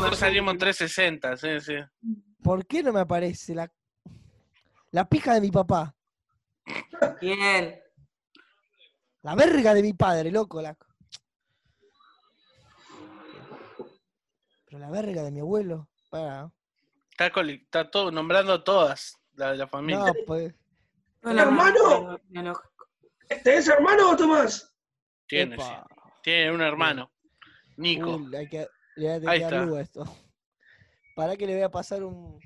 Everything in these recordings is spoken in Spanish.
nosotros salimos en 360, sí, sí. ¿Por qué no me aparece la, la pija de mi papá? Bien. La verga de mi padre, loco. La... Pero la verga de mi abuelo. Para. Está, coli- está todo, nombrando todas, la de la familia. No, pues. Hola, Hermano. ¿Tenés hermano o Tomás? tiene, sí. Tiene un hermano. Nico. Uy, hay que, le voy a tener Ahí que dar está. luz a esto. Para que le voy a pasar un.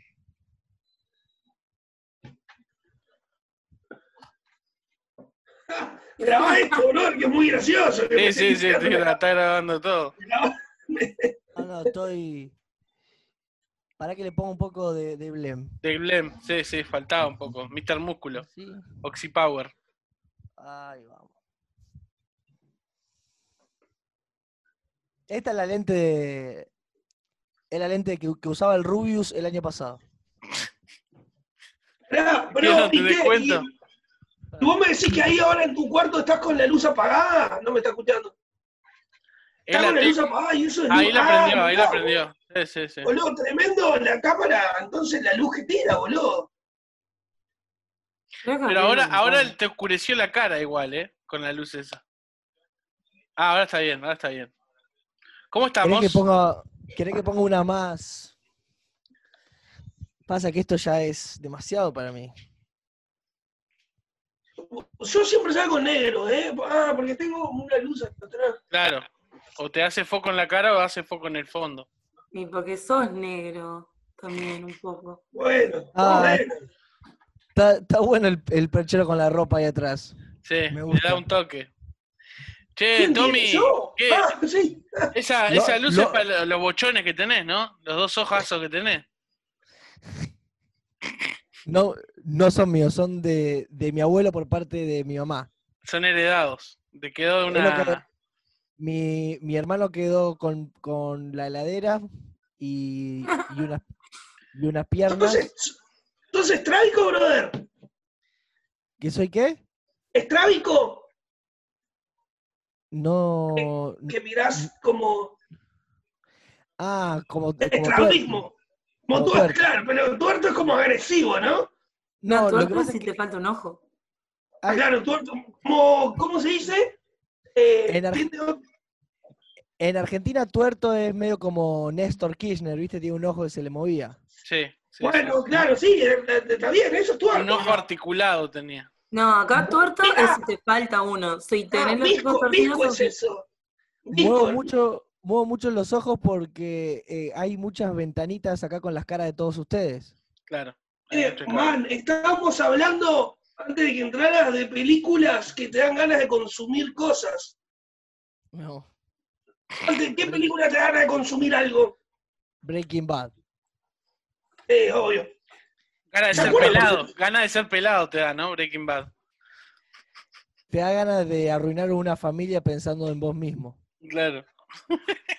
Grabá esto, boludo, que es muy gracioso. que Sí, sí, sí, limpiando sí, la está grabando todo. No, no, estoy. Para que le ponga un poco de, de blem. De Glem, sí, sí, faltaba un poco. Mr. Músculo, ¿Sí? Oxypower. Ahí vamos. Esta es la lente de. Es la lente que, que usaba el Rubius el año pasado. Pará, ¿Qué, bro, no te ¿y des qué? cuenta? ¿Y- ¿Y vos me decís que ahí ahora en tu cuarto estás con la luz apagada? No me está escuchando. La con la luz apagada y eso es Ahí la Ah, prendió, ahí mirá, la prendió. Sí, sí, sí. Boludo, tremendo la cámara, entonces la luz que tira, boludo. Pero ahora, ahora te oscureció la cara igual, ¿eh? Con la luz esa. Ah, ahora está bien, ahora está bien. ¿Cómo ¿Querés estamos? que ponga, querés que ponga una más? Pasa que esto ya es demasiado para mí. Yo siempre salgo negro, ¿eh? Ah, porque tengo una luz hasta atrás. Claro. O te hace foco en la cara o hace foco en el fondo. Y porque sos negro también, un poco. Bueno, Ah, bueno. Está, está bueno el, el perchero con la ropa ahí atrás. Sí, Me le gusta. da un toque. Che, ¿Quién Tommy. ¿qué? Ah, sí. Esa, luz es para lo- los bochones que tenés, ¿no? Los dos ojazos que tenés. No, no son míos, son de, de mi abuelo por parte de mi mamá. Son heredados. Te quedó lo que- una. Mi, mi hermano quedó con, con la heladera y, y, unas, y unas piernas. Entonces, entonces, ¿estrábico, brother? ¿Que soy qué? ¿Estrábico? No. Que mirás como Ah, como. tuerto. estrabismo. Como Como tuerto, tuerto. claro, pero tuerto es como agresivo, ¿no? No, que pasa si es te que falta un ojo. Claro, tuerto, como, ¿cómo se dice? Eh, En Ar- tiene- en Argentina tuerto es medio como Néstor Kirchner, ¿viste? Tiene un ojo que se le movía. Sí. sí, bueno, sí. claro, sí, eh, eh, está bien, eso es tuerto. Un ojo articulado tenía. No, acá tuerto Mira. es si te falta uno. Si Ah, tenés los ojos torcidos, es sos- eso. Muevo mucho, muevo mucho los ojos porque eh, hay muchas ventanitas acá con las caras de todos ustedes. Claro. Eh, man, estábamos hablando antes de que entraras de películas que te dan ganas de consumir cosas. No. Antes, ¿Qué película te da ganas de consumir algo? Breaking Bad. Eh, obvio. Gana de ¿Se ser pelado. Gana de ser pelado te da, ¿no? Breaking Bad. Te da ganas de arruinar una familia pensando en vos mismo. Claro.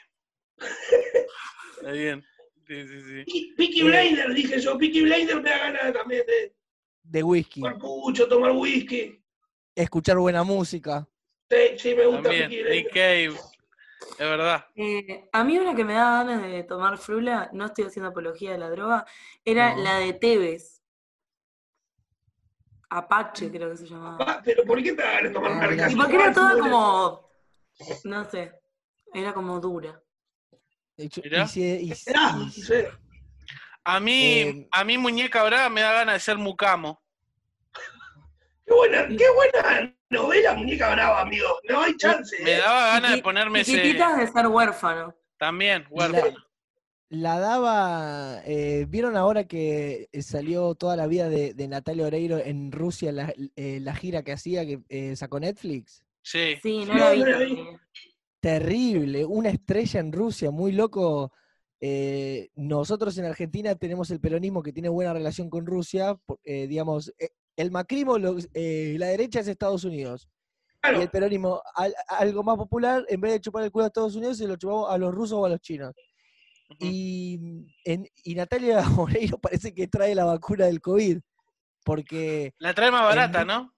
Está bien. Sí, sí, sí. Peaky- Eh. Blinder, dije yo. Peaky Blinder me da ganas también de De whisky. tomar pucho, tomar whisky. Escuchar buena música. Sí, sí, me gusta También. Nick. Cave. Es verdad. Eh, a mí una que me da ganas de tomar frula, no estoy haciendo apología de la droga, era No. la de Tevez. Apache creo que se llamaba. Ah, pero ¿por qué te da ganas de tomar Ah, una. Y porque era toda como, no sé, era como dura. Sí. A mí, Eh, a mí Muñeca Brava me da ganas de ser mucamo. Qué buena, qué buena novela, muñeca brava, amigo. No hay chance. Me eh. daba ganas de ponerme ese. Chiquititas de ser huérfano. También, la, huérfano. la daba. eh, ¿Vieron ahora que eh, salió toda la vida de, de Natalia Oreiro en Rusia, la, eh, la gira que hacía, que eh, sacó Netflix? Sí. Sí, no No, la vi. no la. Terrible, una estrella en Rusia, muy loco. Eh, nosotros en Argentina tenemos el peronismo que tiene buena relación con Rusia, eh, digamos, eh, el macrismo, lo- eh, la derecha es Estados Unidos. Y el peronismo, al- algo más popular, en vez de chupar el culo a Estados Unidos, se lo chupamos a los rusos o a los chinos. Y, en- y Natalia Oreiro parece que trae la vacuna del COVID, porque La trae más barata, En- ¿no?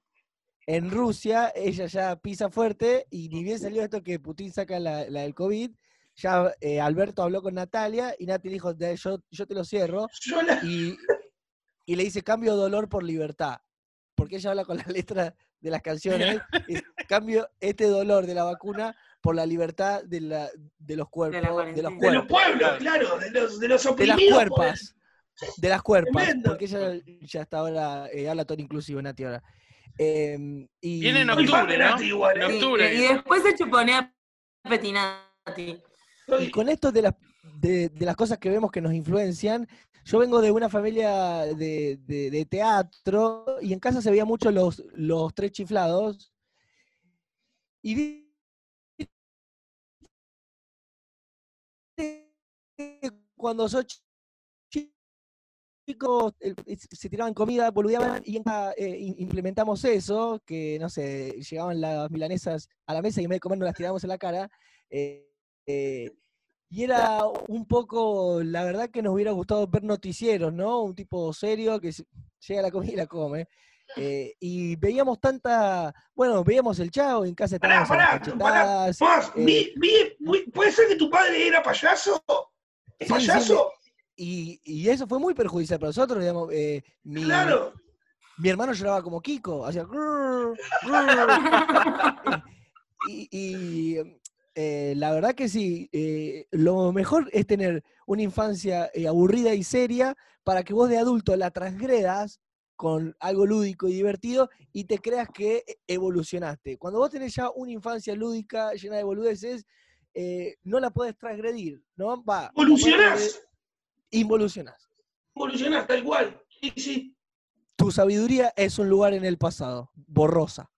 en Rusia ella ya pisa fuerte y ni bien salió esto que Putin saca la, la del COVID, ya eh, Alberto habló con Natalia y Natalia dijo, "De- yo, yo te lo cierro. Yo la- Y, y le dice, cambio dolor por libertad. Porque ella habla con la letra de las canciones. y cambio este dolor de la vacuna por la libertad de, la, de los cuerpos. De, los cuarentena. de los cuerpos. pueblos, claro, de los, de los De las oprimidos. cuerpas. De las cuerpas. Tremendo. Porque ella ya está ahora, eh, habla todo inclusivo, Nati ahora. Em, y, Viene en octubre, de ¿no? Nati igual, En ¿eh? Y, octubre. y después se chuponea Petinati. Y con esto de las, de, las cosas que vemos que nos influencian, yo vengo de una familia de, de- teatro y en casa se veía mucho los, los tres chiflados. Y vi cuando sos chi- chicos se tiraban comida, boludeaban y eh, im- implementamos eso, que no sé, llegaban las milanesas a la mesa y en vez de comer nos las tirábamos en la cara. eh, eh, y era un poco, la verdad que nos hubiera gustado ver noticieros, ¿no? Un tipo serio que llega a la comida y la come. eh, y veíamos tanta, bueno, veíamos el chavo, en casa Pará, estábamos a las pará. Más, eh, vi, vi- vi- ¿puede ser que tu padre era payaso? ¿Es Sí, sí, payaso? Y, y eso fue muy perjudicial para nosotros, digamos. eh, mi, Claro. mi hermano lloraba como Kiko, hacía y, eh, la verdad que sí, eh, lo mejor es tener una infancia eh, aburrida y seria para que vos de adulto la transgredas con algo lúdico y divertido y te creas que e- evolucionaste. Cuando vos tenés ya una infancia lúdica llena de boludeces, no la podés transgredir, ¿no? Va, Evolucionás. Involucionás. Evolucionás, tal cual. Sí, sí. Tu sabiduría es un lugar en el pasado, borrosa.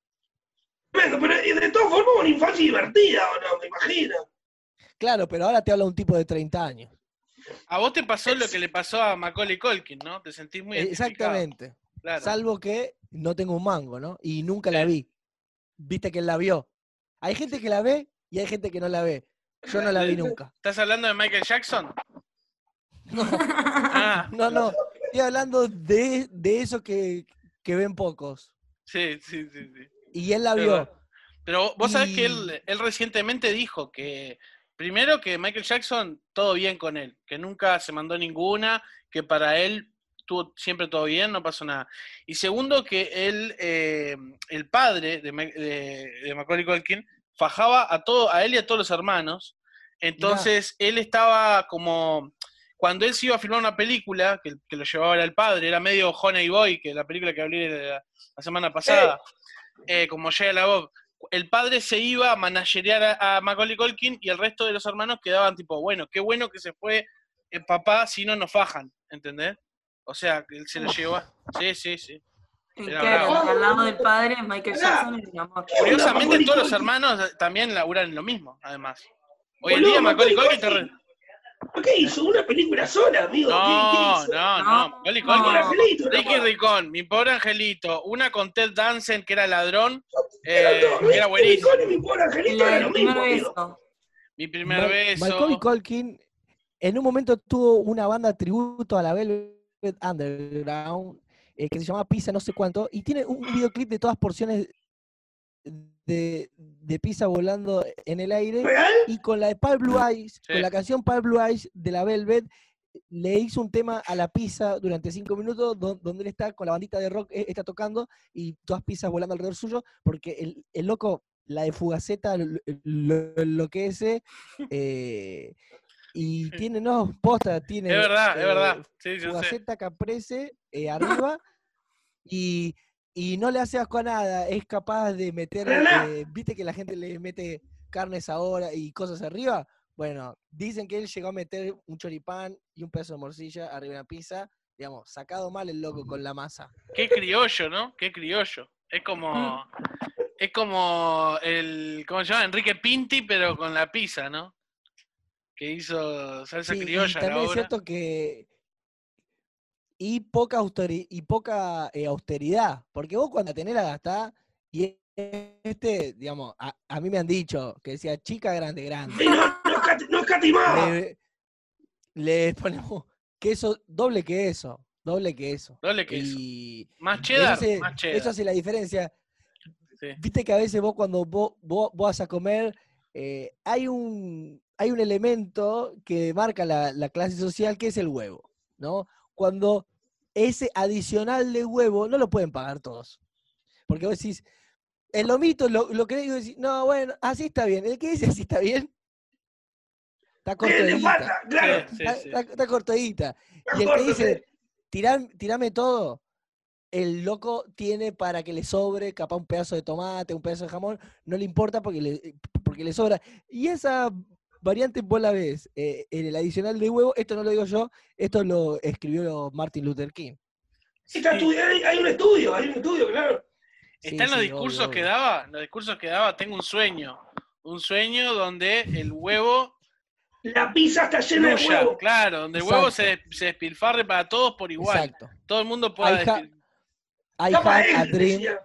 Bueno, pero de todas formas una infancia divertida, ¿o no? Me imagino. Claro, pero ahora te habla un tipo de 30 años. A vos te pasó lo que le pasó a Macaulay Culkin, ¿no? Te sentís muy. Exactamente. Claro. Salvo que no tengo un mango, ¿no? Y nunca la vi. Viste que él la vio. Hay gente que la ve y hay gente que no la ve. Yo no la vi nunca. ¿Estás hablando de Michael Jackson? Ah, No, no. Estoy hablando de, de eso que, que ven pocos. sí, sí, sí, sí. Y él la vio. verdad. Pero vos sabés que él, él recientemente dijo que, primero que Michael Jackson, todo bien con él, que nunca se mandó ninguna, que para él estuvo siempre todo bien, no pasó nada. Y segundo, que él, eh, el padre de, de, de Macaulay Culkin, fajaba a, todo, a él y a todos los hermanos. Entonces, él estaba como... Cuando él se iba a filmar una película, que, que lo llevaba era el padre, era medio Honey Boy, que la película que hablé la, la semana pasada, eh, como Shia LaBeouf, el padre se iba a managerear a, a Macaulay Culkin y el resto de los hermanos quedaban tipo, bueno, qué bueno que se fue el papá, si no nos fajan, ¿entendés? O sea, que él se lo llevó. a- Sí, sí, sí. Y Era claro, bravo. al lado del padre, Michael Jackson es el amor. Curiosamente, todos los hermanos también laburan en lo mismo, además. Hoy en día Macaulay Culkin te re- ¿Por qué hizo una película sola, amigo? ¿Qué- No, qué hizo? no, No, Ricky. Ricón, mi pobre angelito, una con Ted Danson que era ladrón, eh, todo, que era Ricky buenísimo. Ricón y mi pobre angelito era lo mismo, amigo. Mi primer Ma- beso. Macaulay Culkin en un momento tuvo una banda tributo a la Velvet Underground eh, que se llama Pizza no sé cuánto y tiene un videoclip de todas porciones de, de pizza volando en el aire ¿Real? y con la de Pale Blue Eyes, Sí. con la canción Pale Blue Eyes de la Velvet le hizo un tema a la pizza durante cinco minutos do- donde él está con la bandita de rock, eh, está tocando y todas pizzas volando alrededor suyo, porque el, el loco, la de Fugaceta, lo, lo enloquece eh, y tiene, no, posta, tiene... Es verdad, es eh, verdad. Sí, yo sé. Fugaceta Caprese eh, arriba y, y no le hace asco a nada, es capaz de meter, eh, viste que la gente le mete carnes ahora y cosas arriba. Bueno, dicen que él llegó a meter un choripán y un pedazo de morcilla arriba de una pizza, digamos, sacado mal el loco con la masa. Qué criollo, ¿no? Qué criollo. Es como. Es como el. ¿Cómo se llama? Enrique Pinti, pero con la pizza, ¿no? Que hizo salsa Sí, y criolla también la es cierto que y poca austeri- y poca eh, austeridad, porque vos cuando tenés la gastá y este, digamos, a, a mí me han dicho que decía chica grande grande. Y no, no, no escatimaba. le, le ponemos queso, doble que eso, doble que eso. Doble queso. Y Más cheddar, hace, más cheddar. eso hace la diferencia. Sí. Viste que a veces vos cuando vos, vos, vos vas a comer, eh, hay un, hay un elemento que marca la, la clase social que es el huevo, ¿no? Cuando ese adicional de huevo no lo pueden pagar todos. Porque vos decís, el lomito lo, lo que digo decís, no, bueno, así está bien. El que dice así está bien, está le cortadita. falta, claro. Sí, sí, Está, sí. está- está cortadita. Y el que corto, dice, "Tiram- tirame todo, el loco tiene para que le sobre, capaz un pedazo de tomate, un pedazo de jamón, no le importa porque le, porque le sobra. Y esa variante vos la ves eh, en el adicional de huevo, esto no lo digo yo, esto lo escribió Martin Luther King. Está Sí. estudiado, hay, hay un estudio, hay un estudio, claro. Sí, Está en los sí, discursos obvio, que obvio. daba, en los discursos que daba, tengo un sueño. Un sueño donde el huevo La pizza está llena de huevo. claro, donde el huevo se, se despilfarre para todos por igual. Exacto. Todo el mundo pueda I ha- despil- I Está have a dream, decía.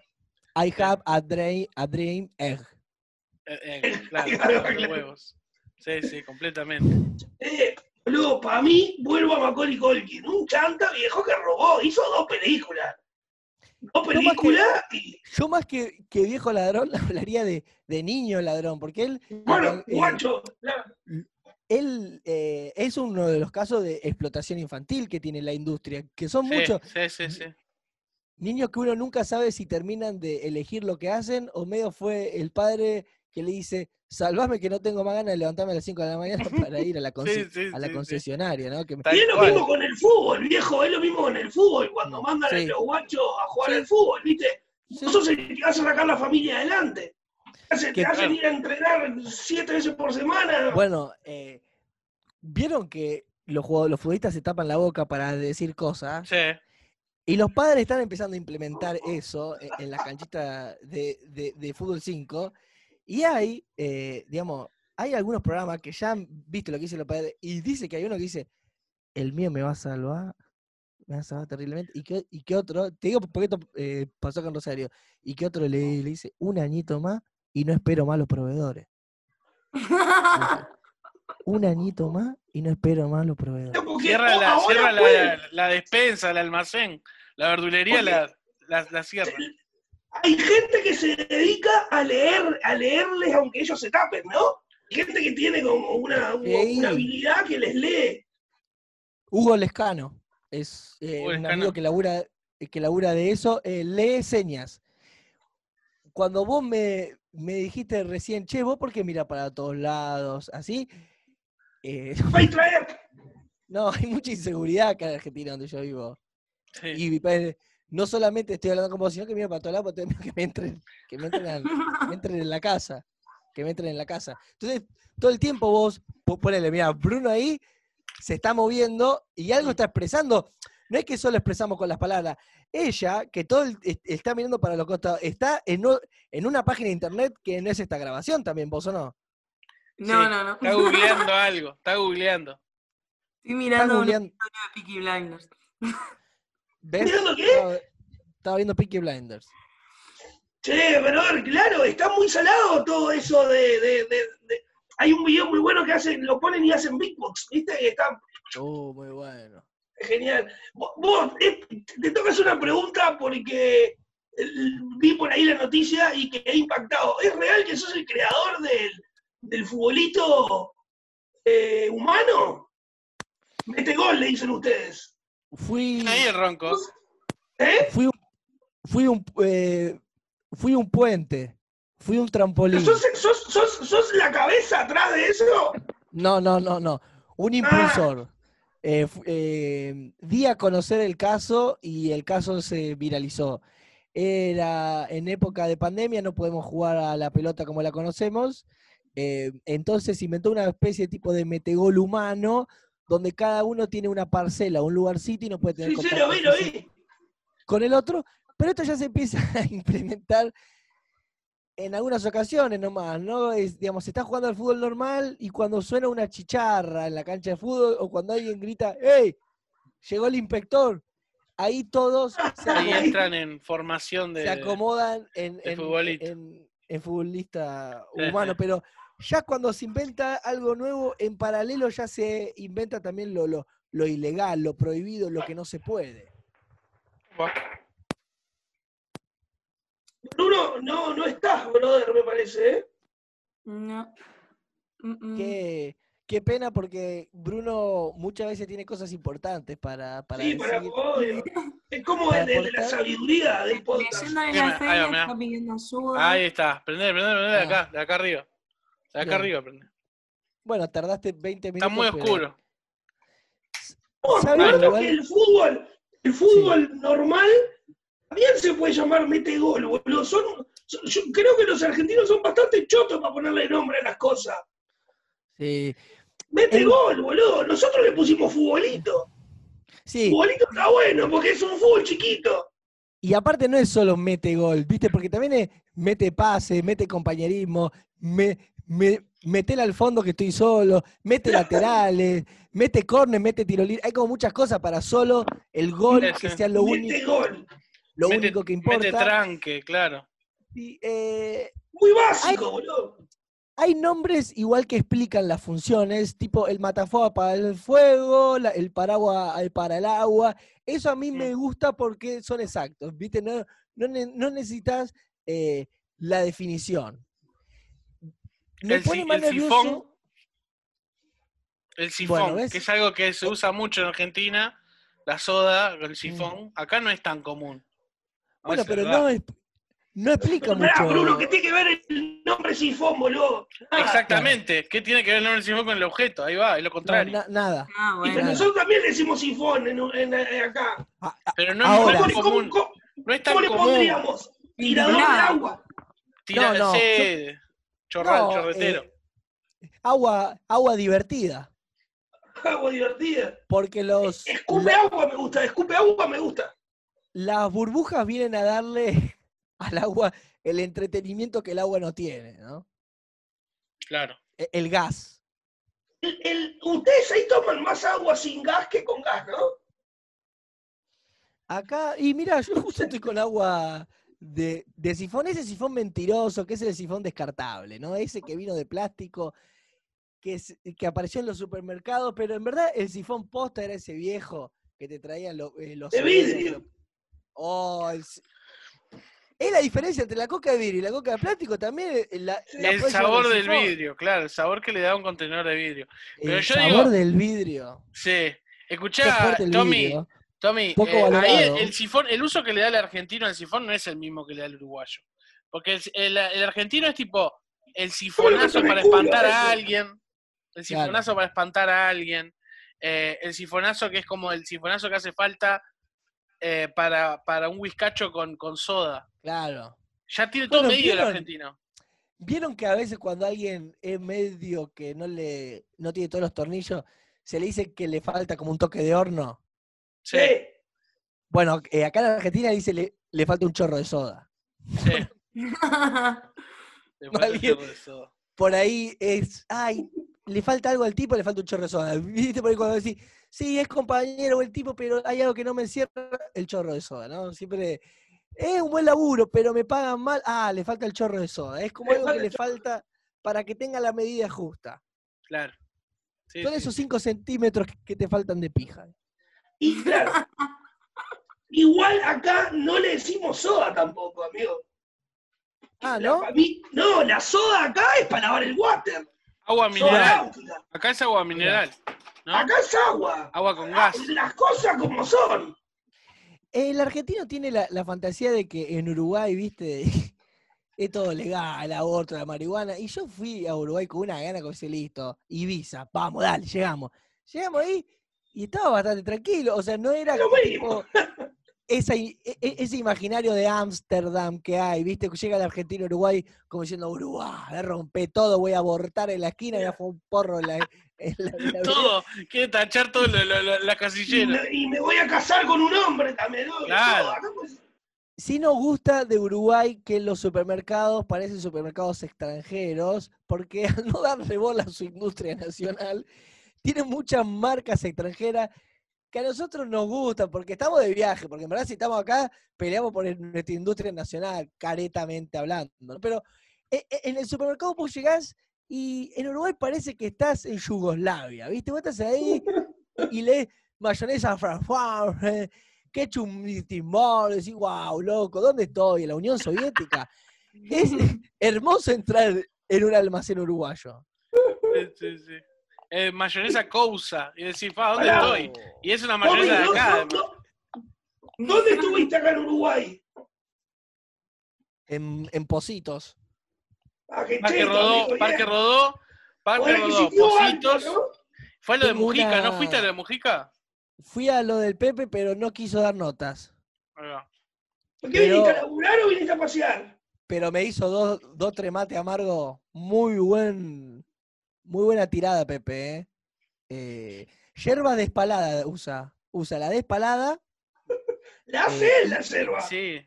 I have a dream, a dream egg. eh, eh, claro, Claro, los claro. huevos. Sí, sí, completamente. Eh, boludo, para mí, vuelvo a Macaulay Culkin. Un chanta viejo que robó. Hizo dos películas. Dos que- películas y. Yo más que, que viejo ladrón hablaría de, de niño ladrón, porque él, Bueno, eh, guacho. la- él eh, es uno de los casos de explotación infantil que tiene la industria, que son Sí, muchos sí, sí, sí. niños que uno nunca sabe si terminan de elegir lo que hacen o medio fue el padre que le dice, salvame que no tengo más ganas de levantarme a las 5 de la mañana para ir a la, conce- Sí, sí, a la sí, sí. concesionaria, ¿no? Que me- Y es lo mismo con el fútbol, viejo. Es lo mismo con el fútbol. Cuando Mm, mandan a los guachos a jugar Sí. al fútbol, ¿viste? Sí. Vos sos el que vas a sacar la familia adelante. Te hacen, Que- te hacen ir a entrenar siete veces por semana. Bueno, eh, vieron que los, jugadores, los futbolistas se tapan la boca para decir cosas. Sí. Y los padres están empezando a implementar eso e- en la canchita de, de- de fútbol 5. Y hay, eh, digamos, hay algunos programas que ya han visto lo que dicen los padres y dice que hay uno que dice, el mío me va a salvar, me va a salvar terriblemente. Y que, y que otro, te digo porque esto eh, pasó con Rosario, y que otro le, le dice, un añito más y no espero más los proveedores. Dice, un añito más y no espero más los proveedores. Cierra, la, cierra la, la despensa, el almacén, la verdulería la, la cierra. Hay gente que se dedica a leer, a leerles aunque ellos se tapen, ¿no? Hay gente que tiene como una, habilidad que les lee. Hugo Lescano es eh, Hugo un Lescano. amigo que labura, que labura de eso, eh, lee señas. Cuando vos me, me dijiste recién, che, vos por qué mira para todos lados, así, eh, no, hay mucha inseguridad acá en Argentina donde yo vivo. Sí. Y mi padre, no solamente estoy hablando con vos, sino que mira para todos lados, porque que me entren, que me entren, al- que me entren en la casa, que me entren en la casa. Entonces, todo el tiempo vos, vos ponele, mira, Bruno ahí se está moviendo y algo está expresando. No es que solo expresamos con las palabras. Ella, que todo el- est- está mirando para los costados, está en, o- en una página de internet que no es esta grabación también, vos o no. No, Sí, no, no. Está googleando algo, está googleando. Estoy mirando una historia de Peaky Blinders. ¿Ves? ¿Mirando qué? Estaba, estaba viendo Peaky Blinders. Che, ver, claro, está muy salado todo eso de, de- de- de- Hay un video muy bueno que hacen, lo ponen y hacen beatbox, ¿viste? Y está Oh, muy bueno. genial. Vos, vos, eh, te toca hacer una pregunta porque eh, vi por ahí la noticia y que he impactado. ¿Es real que sos el creador del, del futbolito eh, humano? Mete gol, le dicen ustedes. Fui, Ahí el ronco. ¿Eh? fui un, fui un, eh, fui un puente, fui un trampolín. ¿Sos, sos, sos, sos la cabeza atrás de eso? No, no, no, no. Un impulsor. Eh, fu- eh, di a conocer el caso y el caso se viralizó. Era en época de pandemia, no podemos jugar a la pelota como la conocemos. eh, entonces inventó una especie de tipo de metegol humano donde cada uno tiene una parcela, un lugarcito y no puede tener Sí, sí, lo vi, lo vi. con el otro, pero esto ya se empieza a implementar en algunas ocasiones nomás, ¿no? Es, digamos, se está jugando al fútbol normal y cuando suena una chicharra en la cancha de fútbol o cuando alguien grita, ¡Hey! Llegó el inspector. Ahí todos se, Ahí entran en formación de. se acomodan en, de en- en- en futbolista humano, pero ya cuando se inventa algo nuevo, en paralelo ya se inventa también lo, lo, lo ilegal, lo prohibido, lo que no se puede. Bruno, no, no estás, brother, me parece, ¿eh? No. Mm, mm. Qué, qué pena porque Bruno muchas veces tiene cosas importantes para, para Sí, para obvio. Es como el, el de la sabiduría del podcast. La feria, está pidiendo ayuda. Ahí está. Prende, prende, prende de acá, de acá arriba. De acá Bien. arriba, prende. Bueno, tardaste 20 Está minutos. muy pero- oscuro. Oh, ¿Saben recuerdo igual? que el fútbol, el fútbol normal también se puede llamar mete gol, boludo. Son, son- yo creo que los argentinos son bastante chotos para ponerle nombre a las cosas. Sí, Mete El- gol, boludo. Nosotros le pusimos futbolito. sí. Futbolito está bueno porque es un fútbol chiquito. Y aparte no es solo mete gol, ¿viste? Porque también es mete pase, mete compañerismo, me, me, metela al fondo que estoy solo, mete laterales, mete córner, mete tiro libre. Hay como muchas cosas para solo el gol que sea lo, Mete único, gol. lo Mete- único que Mete importa. tranque, claro. Y, eh, Muy básico, Ay. boludo. hay nombres igual que explican las funciones, tipo el matafuego para el fuego, la- el paraguas eh, para el agua. Eso a mí me gusta porque son exactos, ¿viste? No, no, no necesitas eh, la definición. Me El pone si- más el nervioso. sifón, El sifón, que es algo que se usa mucho en Argentina, la soda, el sifón, acá no es tan común. Mm. Bueno, pero verdad. no, es- no explica mucho. Bruno, que tiene que ver el nombre sifón, boludo. Nada. Exactamente. ¿Qué tiene que ver el nombre sifón con el objeto? Ahí va, es lo No, contrario. na- nada. Ah, Y nosotros también le decimos sifón en, en- en acá. A- a- Pero no es Ahora. tan ¿Cómo, común. cómo- No es tan cómo le común. pondríamos? Tirador de agua. Tira- No, no, sí, chorral, no, chorretero. eh, agua, agua divertida. Agua divertida. Porque los, Escupe la- agua me gusta, escupe agua me gusta. las burbujas vienen a darle al agua el entretenimiento que el agua no tiene, ¿no? Claro. E- El gas. El- el- ustedes ahí toman más agua sin gas que con gas, ¿no? Acá, y mira, yo justo estoy con agua de, de sifón, ese sifón mentiroso, que es el sifón descartable, ¿no? Ese que vino de plástico, que, es- que apareció en los supermercados, pero en verdad el sifón posta era ese viejo que te traía lo- eh, los... De vidrio. Oh, el es la diferencia entre la coca de vidrio y la coca de plástico también. eh, La, la el sabor del sifón. vidrio, claro, el sabor que le da un contenedor de vidrio. Pero El yo sabor digo- del vidrio. Sí. Escuchá, Tommy, vidrio. Tommy, Poco eh, ahí el, sifón, el uso que le da el argentino al sifón no es el mismo que le da el uruguayo. Porque el, el- el argentino es tipo el sifonazo meto en para espantar a alguien. El Claro. sifonazo para espantar a alguien. eh, el sifonazo que es como el sifonazo que hace falta eh, para, para un whiskacho con, con soda. Claro. Ya tiene todo Bueno, medido el argentino. ¿Vieron que a veces cuando alguien es medio que no le no tiene todos los tornillos, se le dice que le falta como un toque de horno? Sí, Sí. Bueno, eh, acá en Argentina dice le, le falta un chorro de soda. sí. Le falta un chorro de soda. Por ahí es, ay, le falta algo al tipo, le falta un chorro de soda. ¿Viste? Por ahí cuando decís, sí, es compañero el tipo, pero hay algo que no me encierra, el chorro de soda, ¿no? Siempre, es un buen laburo, pero me pagan mal, ah, le falta el chorro de soda. Es como Le algo que le falta para que tenga la medida justa. Claro. Sí, Son sí, esos 5 centímetros que te faltan de pija. Y claro. Igual acá no le decimos soda tampoco, amigo. Ah, La ¿no? fami- no, la soda acá es para lavar el water. Agua mineral. Acá es agua mineral. ¿no? Acá es agua. Agua con gas. Las cosas como son. El argentino tiene la, la fantasía de que en Uruguay, viste, es todo legal, el aborto, la marihuana. Y yo fui a Uruguay con una gana, con ese listo, Ibiza, vamos, dale, llegamos. Llegamos ahí y estaba bastante tranquilo. O sea, no era Lo tipo esa e- e- ese imaginario de Ámsterdam que hay, viste, que llega el argentino a Uruguay como diciendo, Uruguay, la rompe todo, voy a abortar en la esquina, voy a fumar un porro en la, en la- en la Todo. Quiere tachar todo lo- lo- lo- la Y casillera. me, y me voy a casar con un hombre también, ¿no? Claro. Pues- Sí nos gusta de Uruguay que los supermercados parecen supermercados extranjeros, porque al no darle bola a su industria nacional, tienen muchas marcas extranjeras que a nosotros nos gustan, porque estamos de viaje, porque en verdad si estamos acá, peleamos por nuestra industria nacional, caretamente hablando. ¿no? Pero e- e- en el supermercado vos llegás y en Uruguay parece que estás en Yugoslavia, ¿viste? Vos estás ahí y lees mayonesa Frankfurt, ketchup y timón, decís, wow, loco, ¿dónde estoy? ¿En la Unión Soviética? Es hermoso entrar en un almacén uruguayo. Sí, sí. Eh, mayonesa Cousa. Y decís, fa, ¿dónde Pará. estoy? Y es una mayonesa de ¿dó- acá, ¿Dónde estuviste acá en Uruguay? En, en Positos. Ah, Parque cheto, Rodó, amigo, Parque. Rodó, Parque que Rodó, existió algo, Positos. ¿no? Fue lo de Tengo Mujica, una- ¿no fuiste a lo de Mujica? Fui a lo del Pepe, pero no quiso dar notas. Ahí va. ¿Por qué Pero- viniste a laburar o viniste a pasear? Pero me hizo dos, dos tremates amargo. Muy buen. Muy buena tirada, Pepe. ¿eh? Eh, yerba despalada usa. Usa la despalada La Eh, hace él, la selva. Sí.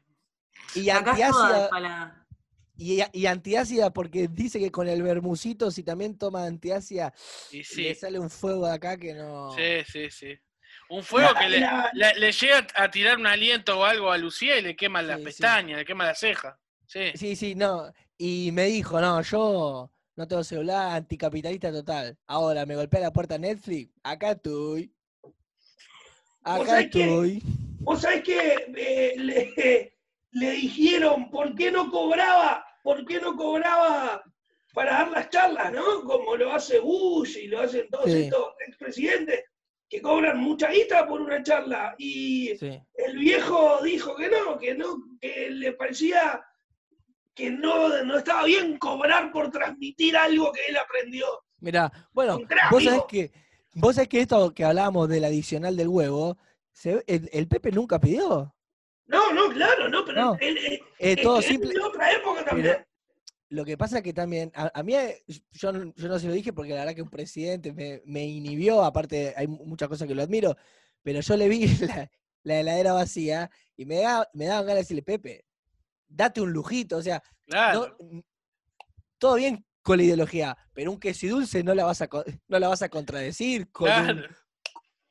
y antiácida. Y, y antiácida porque dice que con el bermucito, si también toma antiácida, Y le sí. sale un fuego de acá que no. Sí, sí, sí. Un fuego La- que le, la- le- le llega a tirar un aliento o algo a Lucía y le quema las Sí, sí. pestañas, le quema la ceja. Sí. Sí, sí, no. Y me dijo, no, yo no tengo celular, anticapitalista total. Ahora me golpea la puerta Netflix, acá estoy. Acá estoy. Vos sabés que eh, le, le dijeron por qué no cobraba, por qué no cobraba para dar las charlas, ¿no? Como lo hace Bush y lo hacen todos Sí. estos expresidentes que cobran mucha guita por una charla. Y Sí. el viejo dijo que no, que no, que le parecía que no, no estaba bien cobrar por transmitir algo que él aprendió. Mirá, bueno, vos sabés que, vos sabés que esto que hablábamos del adicional del huevo, se el, el Pepe nunca pidió. No, no, claro, no, pero No. él, él- Eh, es todo él simple. de otra época también. Lo que pasa es que también, a, a mí, yo, no- yo no se lo dije porque la verdad que un presidente me, me inhibió, aparte hay mu- muchas cosas que lo admiro, pero yo le vi la, la heladera vacía y me, da, me daban ganas de decirle, Pepe, date un lujito, o sea, Claro. no- n- todo bien con la ideología, pero un queso y dulce no la vas a, no la vas a contradecir con, un, claro.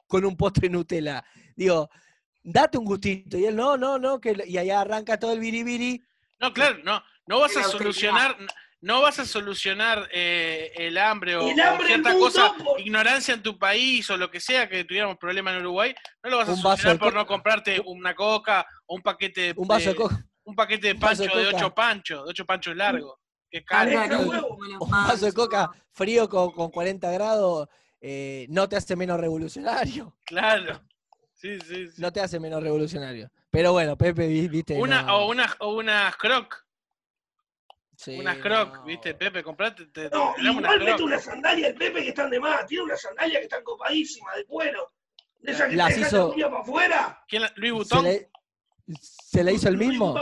con un postre Nutella. Digo, date un gustito. Y él, no, no, no, que, y allá arranca todo el biribiri. No, claro, no. No vas a solucionar, no vas a solucionar eh, el hambre o, El o hambre cierta cosa, por- ignorancia en tu país o lo que sea que tuviéramos problema en Uruguay, no lo vas a Un vaso solucionar por co- no comprarte una coca o un paquete de, Un vaso de coca. Un paquete de pancho de ocho panchos, de ocho panchos largos. Que caro. Un vaso de coca frío con, con 40 grados eh, no te hace menos revolucionario. Claro. Sí, sí, sí. No te hace menos revolucionario. Pero bueno, Pepe, vi- viste. Una, no- o unas, o unas croc, sí, unas croc, no. ¿viste? Pepe, comprate, te, te No, unas igual mete una sandalia el Pepe que están de más. Tiene una sandalia que están copadísimas de cuero. De esa que Las te hizo- para afuera. ¿Quién la- Louis ¿Se Vuitton? le, se le hizo el mismo?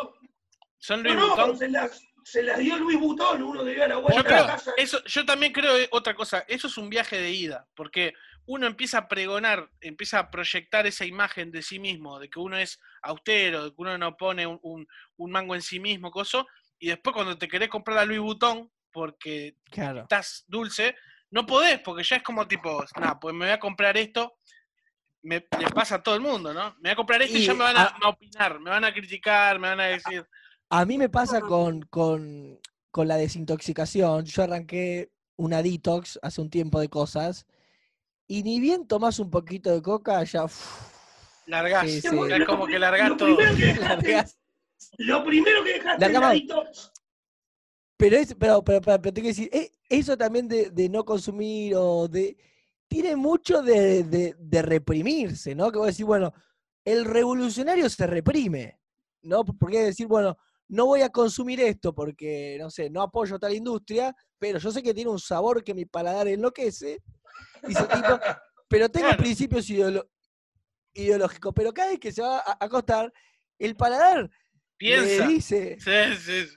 ¿Son No, Louis no, Vuitton? se las, se las dio Luis Butón, uno a la vuelta Yo de creo, la casa. eso, yo también creo eh, otra cosa, eso es un viaje de ida, porque uno empieza a pregonar, empieza a proyectar esa imagen de sí mismo, de que uno es austero, de que uno no pone un, un- un mango en sí mismo, coso, y después cuando te querés comprar la Louis Vuitton, porque Claro. estás dulce, no podés, porque ya es como tipo, nada, pues me voy a comprar esto, me, le pasa a todo el mundo, ¿no? Me voy a comprar esto y, Y ya me van a, a- a opinar, me van a criticar, me van a decir, A mí me pasa con, con, con la desintoxicación. Yo arranqué una detox hace un tiempo de cosas. Y ni bien tomás un poquito de coca, ya. uf, largás, Sí, Sí, es como que largás lo todo. primero que dejaste- largás. Lo primero que dejaste Larga en la detox. Pero, es, pero, pero, pero, pero tengo que decir, eh, eso también de, de no consumir o de. Tiene mucho de, de- de reprimirse, ¿no? Que vos decís, bueno, el revolucionario se reprime, ¿no? Porque decir, bueno, no voy a consumir esto porque, no sé, no apoyo tal industria, pero yo sé que tiene un sabor que mi paladar enloquece. Dice tipo, pero tengo Claro. principios ideológicos. Pero cada vez que se va a acostar, el paladar Piensa. le dice, Sí, sí, sí.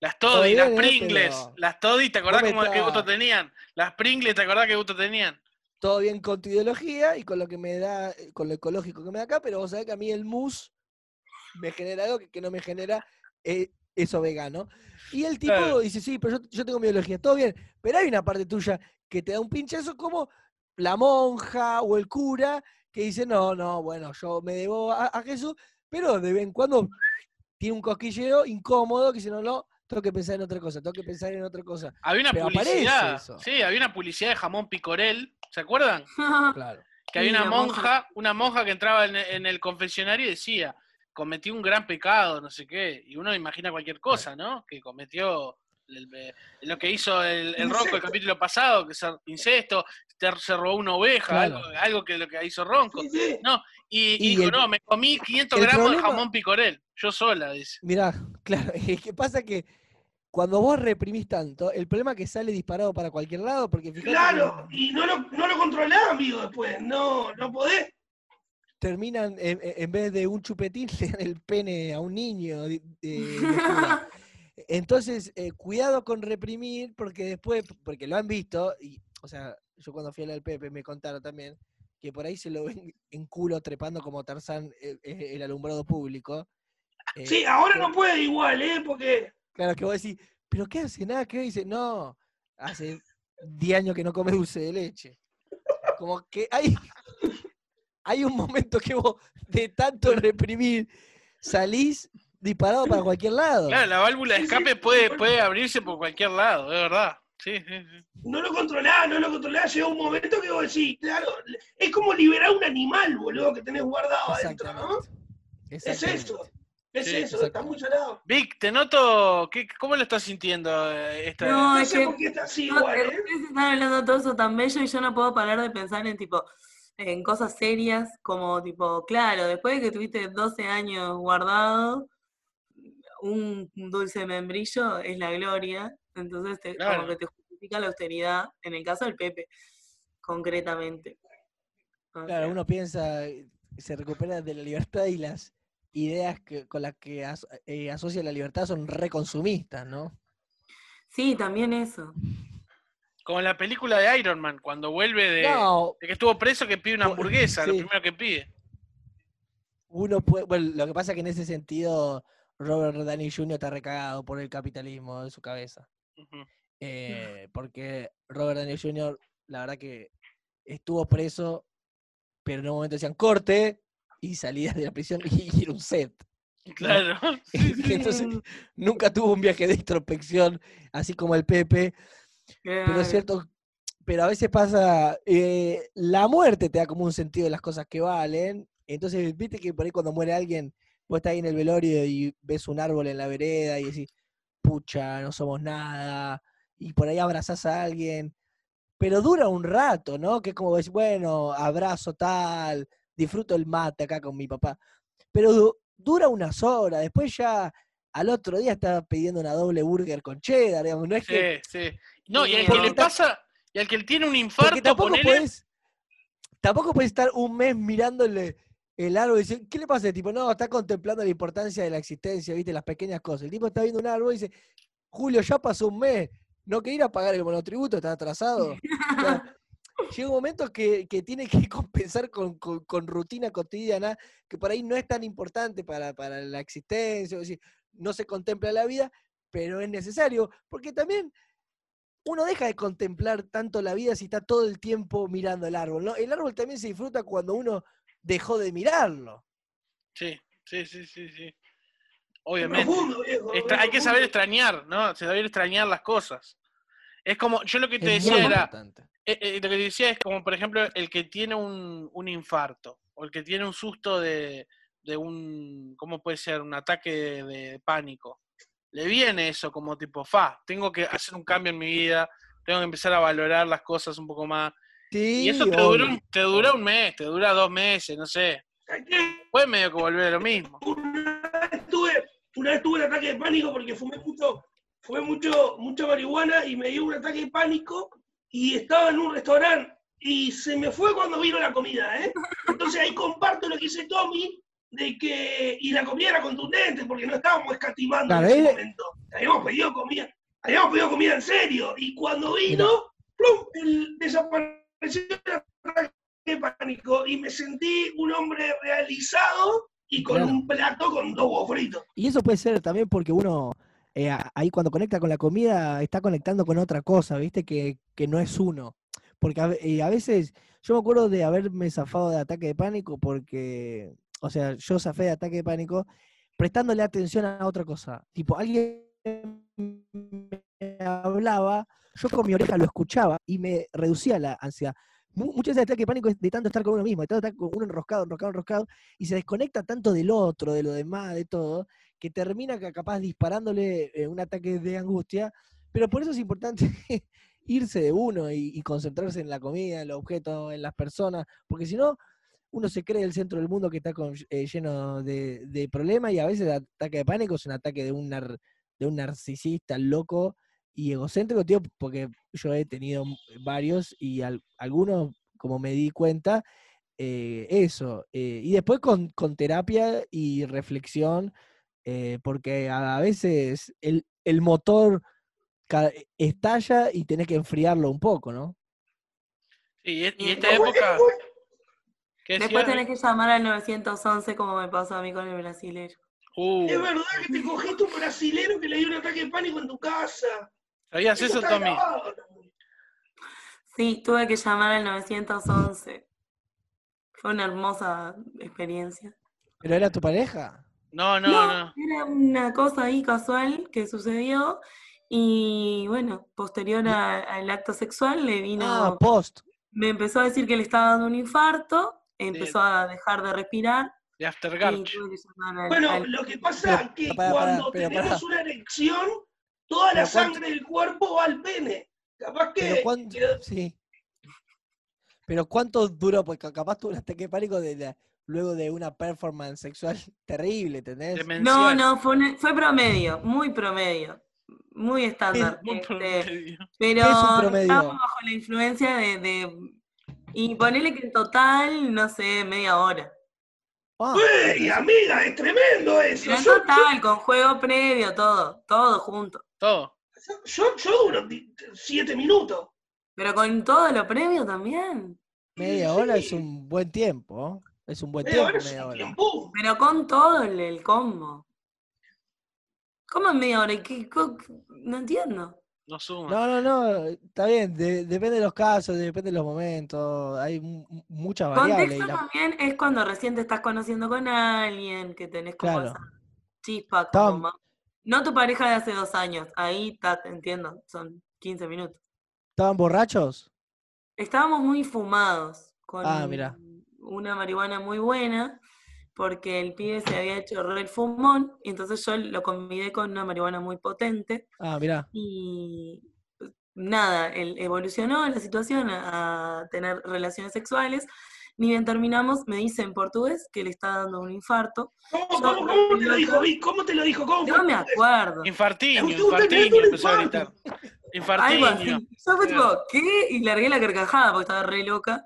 Las Toddy, las. Pringles, las Toddy, ¿te acordás cómo, qué gusto tenían? Las Pringles, ¿te acordás qué gusto tenían? Todo bien con tu ideología y con lo que me da, eh, con lo ecológico que me da acá, pero vos sabés que a mí el mousse me genera algo que, que no me genera eh, eso vegano. Y el tipo Claro. dice, sí, pero yo, yo tengo mi ideología, todo bien, pero hay una parte tuya que te da un pinchazo como la monja o el cura que dice, no, no, bueno, yo me debo a, a Jesús, pero de vez en cuando tiene un cosquilleo incómodo que dice, no, no, tengo que pensar en otra cosa, tengo que pensar en otra cosa. Había una Pero publicidad. Sí, había una publicidad de jamón picorel, ¿se acuerdan? Claro. Que había una monja, una monja que entraba en, en el confesionario y decía, cometí un gran pecado, no sé qué. Y uno imagina cualquier cosa, ¿no? Que cometió el- lo que hizo el, el Rocco el capítulo pasado, que se incesto, te- se robó una oveja, Claro. algo, algo que lo que hizo Ronco. Sí, sí. No, y, y Y dijo, el- no, me comí 500 el gramos de jamón picorel, yo sola, dice. Mirá, claro, es que pasa que cuando vos reprimís tanto, el problema es que sale disparado para cualquier lado, porque fíjate Claro, que y no lo, no lo controlás, amigo, después. No, no podés. terminan, en, en vez de un chupetín, le dan el pene a un niño. Entonces, eh, cuidado con reprimir, porque después, porque lo han visto, y, o sea, yo cuando fui a la del Pepe me contaron también, que por ahí se lo ven en culo trepando como Tarzán eh, eh, el alumbrado público. Eh, Sí, ahora no puede igual, ¿eh? Porque Claro, que vos decís, ¿pero qué hace? Nada, ¿qué dice? No, hace 10 años que no come dulce de leche. Como que hay, hay un momento que vos, de tanto reprimir, salís disparado para cualquier lado. Claro, la válvula de escape sí, puede, puede abrirse por cualquier lado, es verdad. Sí, sí, sí. no lo controlás, no lo controlás. Llega un momento que vos decís, claro, es como liberar un animal, boludo, que tenés guardado adentro, ¿no? Es eso. Es Sí, eso, está muy salado. Vic, te noto, ¿qué, ¿cómo lo estás sintiendo eh, esta No, No es sé que- por qué está así No, igual, ¿eh? están hablando de todo eso tan bello y yo no puedo parar de pensar en tipo en cosas serias como tipo, claro, después de que tuviste 12 años guardado, un dulce membrillo es la gloria, entonces te- Claro. como que te justifica la austeridad, en el caso del Pepe, concretamente. O Claro, sea, uno piensa, se recupera de la libertad y las ideas que, con las que as- eh, asocia la libertad son reconsumistas, ¿no? Sí, también eso. Como en la película de Iron Man, cuando vuelve de, No, de que estuvo preso que pide una Bu- hamburguesa, lo primero que pide. uno puede, bueno, lo que pasa es que en ese sentido Robert Downey Jr. está recagado por el capitalismo de su cabeza. Eh, porque Robert Downey Jr., la verdad que estuvo preso, pero en un momento decían corte y salía de la prisión y era un set. Claro. Sí, sí. Entonces nunca tuvo un viaje de introspección, así como el Pepe. Pero es cierto, pero a veces pasa, eh, la muerte te da como un sentido de las cosas que valen. Entonces, viste que por ahí cuando muere alguien, vos estás ahí en el velorio y ves un árbol en la vereda y decís, pucha, no somos nada. Y por ahí abrazás a alguien. Pero dura un rato, ¿no? Que es como decir, bueno, abrazo tal, disfruto el mate acá con mi papá. Pero du- dura unas horas, después ya al otro día está pidiendo una doble burger con cheddar, digamos, no es que Sí, sí. No, y al Sí, que le pasa, y al que tiene un infarto, tampoco ponele, puedes, tampoco puedes estar un mes mirándole el árbol y decir, ¿qué le pasa? Tipo, no, está contemplando la importancia de la existencia, viste, las pequeñas cosas. El tipo está viendo un árbol y dice, Julio, ya pasó un mes, no quería ir a pagar el monotributo, está atrasado. O sea, llega un momento que, que tiene que compensar con, con- con rutina cotidiana, que por ahí no es tan importante para, para la existencia, es decir, no se contempla la vida, pero es necesario, porque también uno deja de contemplar tanto la vida si está todo el tiempo mirando el árbol, ¿no? El árbol también se disfruta cuando uno dejó de mirarlo. Sí, sí, sí, sí, sí. Obviamente. Profundo, viejo. Extra- es hay que saber extrañar, ¿no? Se saber extrañar las cosas. Es como, yo lo que te Es decía era, importante. Eh, eh, lo que te decía es como, por ejemplo, el que tiene un, un infarto, o el que tiene un susto de, de un, ¿cómo puede ser? Un ataque de, de pánico. Le viene eso como tipo, fa, tengo que hacer un cambio en mi vida, tengo que empezar a valorar las cosas un poco más. Sí, Y eso te dura, un, te dura un mes, te dura dos meses, no sé. Después medio que volver a lo mismo. Una vez tuve, una vez tuve un ataque de pánico porque fumé mucho, fumé mucho, mucha marihuana y me dio un ataque de pánico y estaba en un restaurante y se me fue cuando vino la comida, ¿eh? Entonces ahí comparto lo que dice Tommy de que, y la comida era contundente porque no estábamos escatimando Claro, en ese momento. Habíamos pedido comida, habíamos pedido comida en serio y cuando vino, ¡plum! El, desapareció el ataque de pánico y me sentí un hombre realizado y con Claro. un plato con dos huevos fritos. Y eso puede ser también porque uno, eh, ahí cuando conecta con la comida, está conectando con otra cosa, ¿viste? Que, que no es uno. Porque a, a veces, yo me acuerdo de haberme zafado de ataque de pánico porque, o sea, yo zafé de ataque de pánico prestándole atención a otra cosa. Tipo, alguien me hablaba, yo con mi oreja lo escuchaba y me reducía la ansiedad. Mu- Muchas veces el ataque de pánico es de tanto estar con uno mismo, de tanto estar con uno enroscado, enroscado, enroscado, y se desconecta tanto del otro, de lo demás, de todo, que termina ca- capaz disparándole eh, un ataque de angustia pero por eso es importante irse de uno y, concentrarse en la comida, en los objetos, en las personas, porque si no, uno se cree el centro del mundo que está eh, lleno de, problemas y a veces el ataque de pánico es un ataque de un, narcisista loco y egocéntrico, tío, porque yo he tenido varios y al- algunos, como me di cuenta, eh, eso. y después con terapia y reflexión, eh, porque a, veces el, el motor ca- estalla y tenés que enfriarlo un poco, ¿no? Sí, y, y esta época. bu- ¿qué Después tenés que llamar al 911 como me pasó a mí con el brasilero. Uh, es verdad que te cogiste un brasilero que le dio un ataque de pánico en tu casa. ¿Sabías eso, Tommy? grabado. Sí, tuve que llamar al 911. Fue una hermosa experiencia. Pero era tu pareja. No, no, no. Era una cosa ahí casual que sucedió y bueno, posterior a- al acto sexual le vino, Ah, post. me empezó a decir que le estaba dando un infarto, empezó a dejar de respirar De After y Garch. tuve que llamar al- Bueno, al- lo que pasa es que cuando pero, tenemos una erección, toda la Pero ¿cuánto- sangre del cuerpo va al pene. Capaz que. Pero cuánto, que- sí. Pero cuánto duró, porque capaz tuvo un ataque de pánico de la- luego de una performance sexual terrible, ¿entendés? No, Demencial. no, fue, un- fue promedio, muy promedio, muy estándar. Este, promedio. pero ¿Qué es estábamos bajo la influencia de, de- Y ponele que en total, no sé, media hora. Ah, ¡Ey, amiga! ¡Es tremendo eso! Pero en Yo, total, con juego previo, todo, todo junto. Todo. yo, yo duro siete minutos. Pero con todo lo previo también. media sí. hora es un buen tiempo. Es un buen tiempo, media hora. tiempo. Pero con todo el, el combo. ¿Cómo en media hora? ¿Y qué- co- no entiendo. No suma. No, no, no, está bien, de- depende de los casos, depende de los momentos, hay mu- mu- muchas variables. y Contexto la- también es cuando recién te estás conociendo con alguien, que tenés como Claro. esa chispa, como No tu pareja de hace dos años, ahí te entiendo, son 15 minutos. ¿Estaban borrachos? Estábamos muy fumados, con Ah, mirá. Una marihuana muy buena, porque el pibe se había hecho re el fumón, y entonces yo lo convidé con una marihuana muy potente, Ah, mirá. y nada, el- evolucionó la situación a, tener relaciones sexuales. Ni bien terminamos, me dice en portugués que le está dando un infarto. ¿Cómo, Yo- cómo, cómo te lo dijo, Vic? ¿Cómo te lo dijo? ¿Cómo? No me acuerdo. Infartiño, infartiño, empezó a gritar. Algo así. Infartiño. Yo fue tipo. ¿qué? Y largué la carcajada porque estaba re loca.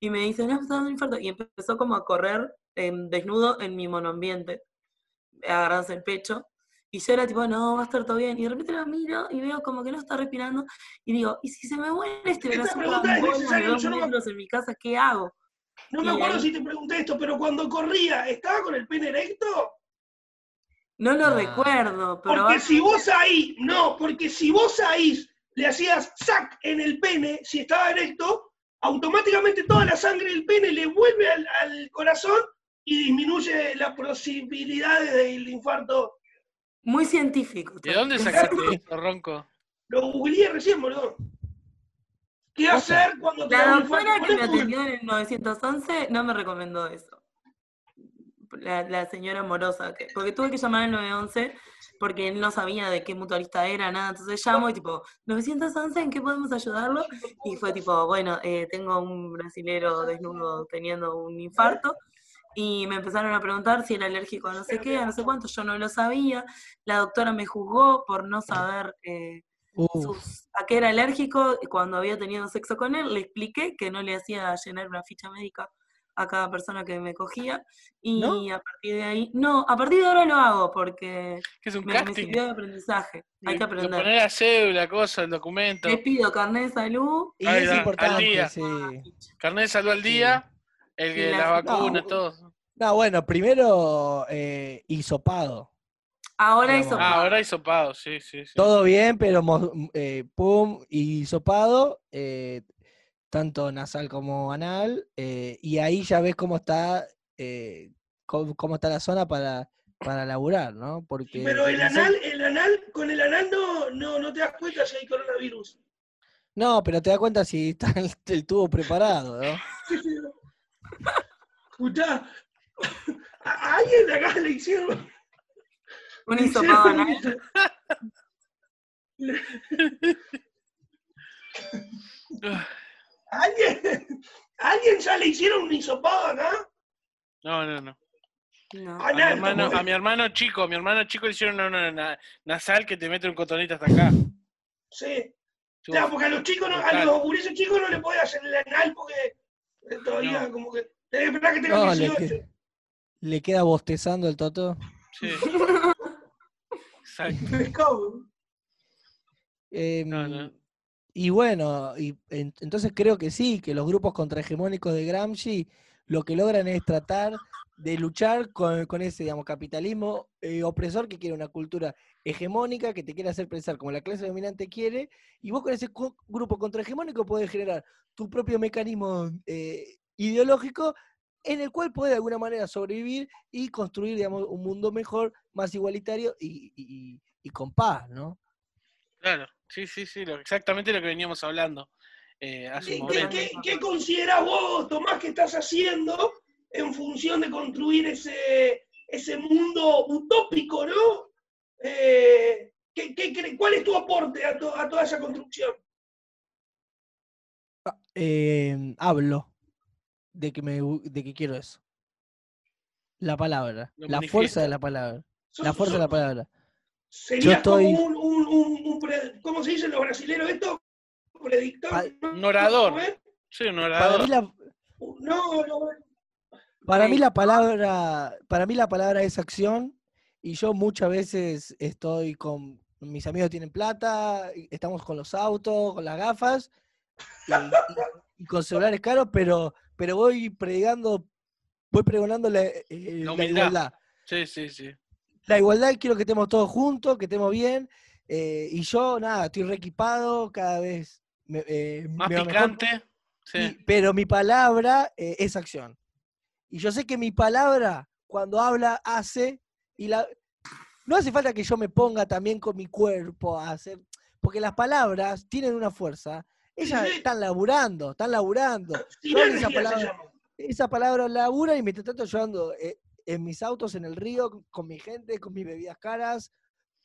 Y me dice, no, me está dando un infarto. Y empezó como a correr em, desnudo en mi monoambiente, agarrándose el pecho. Y yo era tipo, no, va a estar todo bien. Y de repente lo miro y veo como que no está respirando. Y digo, ¿y si se me muere este brazo pregunta es de necesaria, dos yo no metros en mi casa? ¿Qué hago? No me acuerdo ahí- si te pregunté esto, pero cuando corría, ¿estaba con el pene erecto? No lo Ah. recuerdo, pero Porque si vos ahí, no, porque si vos ahí le hacías sac en el pene, si estaba erecto, automáticamente toda la sangre del pene le vuelve al, al corazón y disminuye las posibilidades del infarto. muy científico. ¿De dónde sacaste esto, Ronco? Lo googleé recién, boludo. ¿Qué hacer cuando te La doctora que me atendió en el 911 no me recomendó eso. La, la señora amorosa, que, porque tuve que llamar al 911 porque él no sabía de qué mutualista era, nada. Entonces llamo y tipo, 911, ¿en qué podemos ayudarlo? Y fue tipo, bueno, eh, tengo un brasilero desnudo teniendo un infarto. Y me empezaron a preguntar si era alérgico a no sé qué, a no sé cuánto, yo no lo sabía. La doctora me juzgó por no saber eh, sus- a qué era alérgico cuando había tenido sexo con él, le expliqué que no le hacía llenar una ficha médica a cada persona que me cogía y ¿No? a partir de ahí, no, a partir de ahora lo hago porque ¿Qué es un me, me sirvió de aprendizaje, hay que De aprender. poner la cédula, cosa, el documento. Les pido carnet de salud, y Ahí es va, al importante, día. sí. Carnet de salud al día, el que la- la vacuna, no, todo. No, bueno, primero eh, hisopado. ahora hizo Ah, ahora hisopado, sí, sí, sí. Todo bien, pero eh, pum, y hisopado, eh, tanto nasal como anal, eh, y ahí ya ves cómo está, eh, cómo, cómo está la zona para, para laburar, ¿no? Porque Pero el anal, el anal, con el anal no, no, no te das cuenta si hay coronavirus. No, pero te das cuenta si está el, el tubo preparado, ¿no? Escuchá, a alguien de acá le hicieron. un le hisopado hicieron anal. ¿Alguien, ¿Alguien ya le hicieron un hisopado acá? No, no, no. No. A mi, hermano, a mi hermano chico, a mi hermano chico le hicieron una, una- una nasal que te mete un cotonito hasta acá. Sí. Tú- Claro, porque a los chicos, no, a los gurises chicos no le podés hacer el anal porque eh, todavía No. como que. Tenés que esperar que le, 18. que- le queda bostezando el Toto. Sí. Exacto. Em, No, no. Y bueno, y en- entonces creo que sí, que los grupos contrahegemónicos de Gramsci lo que logran es tratar de luchar con, con ese, digamos, capitalismo eh, opresor que quiere una cultura hegemónica, que te quiere hacer pensar como la clase dominante quiere, y vos con ese grupo contrahegemónico podés generar tu propio mecanismo eh, ideológico en el cual podés de alguna manera sobrevivir y construir, digamos, un mundo mejor, más igualitario y- y- y con paz, ¿no? Claro, sí, sí, sí, lo- exactamente lo que veníamos hablando eh, hace ¿Qué, un qué, momento. qué, qué considerás vos, Tomás, que estás haciendo en función de construir ese, ese mundo utópico, ¿no? Eh, ¿qué- qué ¿Cuál es tu aporte a, to- a toda esa construcción? eh, hablo de que me de que quiero eso. La palabra, la manifiesta. fuerza de la palabra, la fuerza de la palabra. Estoy- como un, un, un- un pre- ¿cómo se dicen los brasileros esto? Predictor. ¿no? Un orador. Sí, un Para orador. mí la, No, no, para mí la palabra, para mí la palabra es acción y yo muchas veces estoy con mis amigos tienen plata, estamos con los autos, con las gafas y, y- y con celulares caros, pero pero voy predicando, voy pregonando la, eh, la humildad. igualdad. Sí, sí, sí. La igualdad, quiero que estemos todos juntos, que estemos bien. eh, y yo, nada, estoy reequipado, cada vez me, eh, Más me picante. Sí. y- pero mi palabra eh, es acción. Y yo sé que mi palabra, cuando habla, hace. Y la, no hace falta que yo me ponga también con mi cuerpo a hacer. Porque las palabras tienen una fuerza. Ellas Sí. están laburando, están laburando. Yo esa sinergia se palabra- esa palabra labura y mientras tanto yo ando eh, en mis autos, en el río, con mi gente, con mis bebidas caras,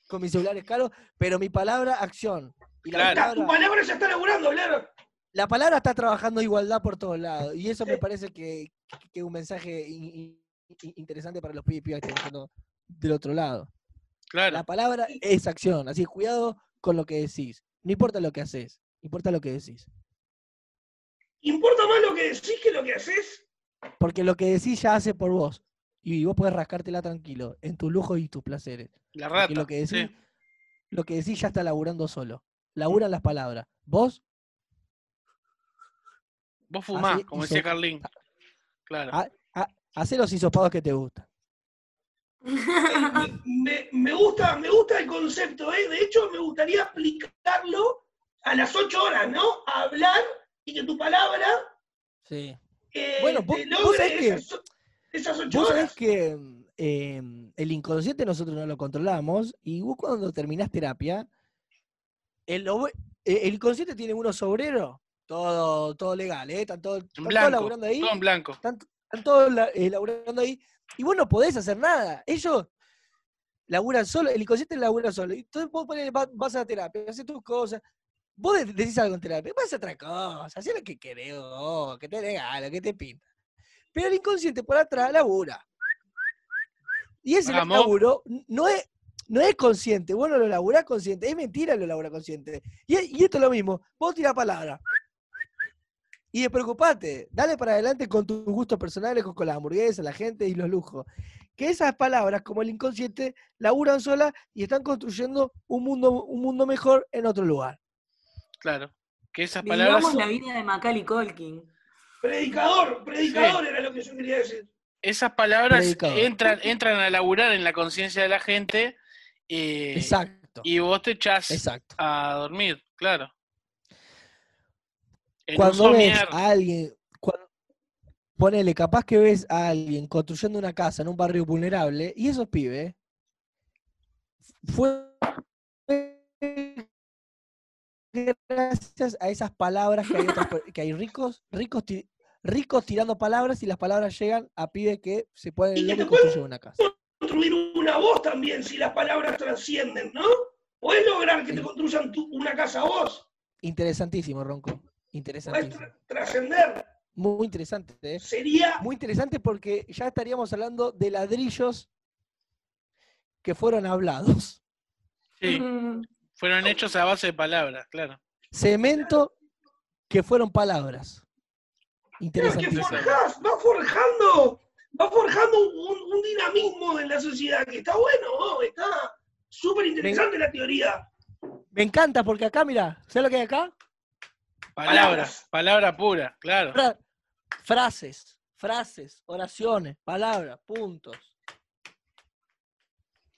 con mis celulares caros, pero mi palabra, acción. Y la, Claro. Está- tu palabra, palabra ya está laburando, claro. la palabra está trabajando igualdad por todos lados. Y eso me parece que que es un mensaje in- in- interesante para los pibes que están escuchando del otro lado. Claro. La palabra es acción, así que cuidado con lo que decís. No importa lo que haces, importa lo que decís. ¿Importa más lo que decís que lo que haces? Porque lo que decís ya hace por vos. Y vos podés rascártela tranquilo, en tus lujos y tus placeres. La Porque rata. lo que decís, sí. lo que decís ya está laburando solo. Laburan las palabras. Vos, Vos fumás, como decía Carlín. Claro. Ah, hacé los hisopados que te gustan. me, me gusta, me gusta el concepto, ¿eh? De hecho, me gustaría aplicarlo a las ocho horas, ¿no? A hablar y que tu palabra Sí. eh, Bueno, vos- te vos logre sabés que- esas, ocho Vos sabés que em, el inconsciente nosotros no lo controlamos y vos cuando terminás terapia, el, eh, el inconsciente tiene unos obreros, todo, todo legal, ¿eh? Están todos, laburando ahí. Todo en blanco. están, están todos eh, laburando ahí, y vos no podés hacer nada. Ellos laburan solo, el inconsciente labura solo. Y entonces vos va- vas a la terapia, haces tus cosas. Vos de- decís algo en terapia, vas a otra cosa, hacés lo que querés vos, que te gana, que te pinta. Pero el inconsciente por atrás labura. Y ese Vamos. laburo no es, no es consciente, vos no lo laburás consciente, es mentira lo labura consciente. Y, y esto es lo mismo, vos tirás palabras. Y despreocupate, dale para adelante con tus gustos personales, con, con la hamburguesa, la gente y los lujos. Que esas palabras, como el inconsciente, laburan solas y están construyendo un mundo, un mundo mejor en otro lugar. Claro. Que esas palabras. Vivamos la vida de Macaulay Culkin. Predicador, predicador era lo que yo quería decir. Esas palabras Predicador. entran, entran a laburar en la conciencia de la gente eh, Exacto. y vos te echás Exacto. a dormir, claro. En Cuando ves a alguien, cuan- ponele, capaz que ves a alguien construyendo una casa en un barrio vulnerable, y esos pibes, fue gracias a esas palabras que hay, otras que hay ricos, ricos, ricos tirando palabras y las palabras llegan a pibes que se ponen Y y pueden- construyen una casa. Construir una voz también, si las palabras trascienden, ¿no? Podés lograr que te construyan tu- una casa a vos. Interesantísimo, Ronco. Interesantísimo. tra- trascender. Muy interesante, ¿eh? Sería. Muy interesante porque ya estaríamos hablando de ladrillos que fueron hablados. Sí, Mm, fueron hechos a base de palabras, claro. Cemento que fueron palabras. Que Interesantísimo. forjás, va forjando, va forjando un, un dinamismo en la sociedad que está bueno, ¿no? está súper interesante la teoría. Me encanta porque acá, mira, ¿sabes lo que hay acá? Palabras, Palabras. palabra pura, claro. Fra- frases, frases, oraciones, palabras, puntos.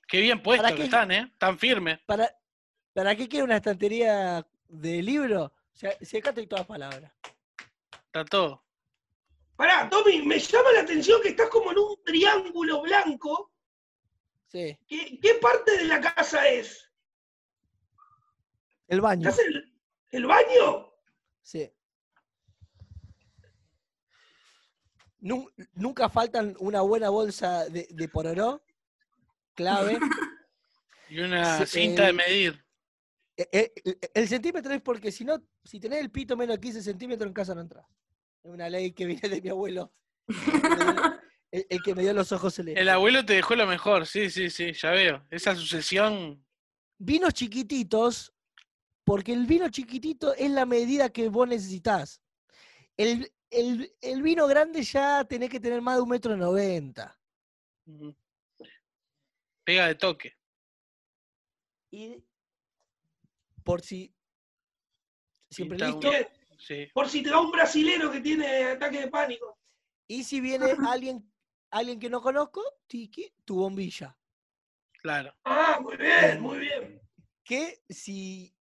Qué bien puestos ¿Para que están, ¿eh? Tan firmes. ¿Para, ¿Para qué quiere una estantería de libro? O sea, si acá estoy todas palabras. Está todo. Pará, Tommy, me llama la atención que estás como en un triángulo blanco. Sí. ¿Qué, qué parte de la casa es? El baño. ¿Estás en el, el baño? Sí. Nu- nunca faltan una buena bolsa de, de pororó, clave. Y una Sí, cinta de el- medir. Eh, eh, eh, el centímetro es porque si no, si tenés el pito menos de 15 centímetros en casa no entras. Es una ley que viene de mi abuelo. El, el que me dio los ojos celestes. El abuelo te dejó lo mejor, sí, sí, sí, ya veo. Esa sucesión. Vinos chiquititos, porque el vino chiquitito es la medida que vos necesitas. El, el- el vino grande ya tenés que tener más de un metro noventa. Pega de toque. Y por si. Siempre Pinta listo. Sí. Por si te da un brasilero que tiene ataque de pánico. Y si viene alguien, alguien que no conozco, tiki, tu bombilla. Claro. Ah, muy bien, muy bien. Que si.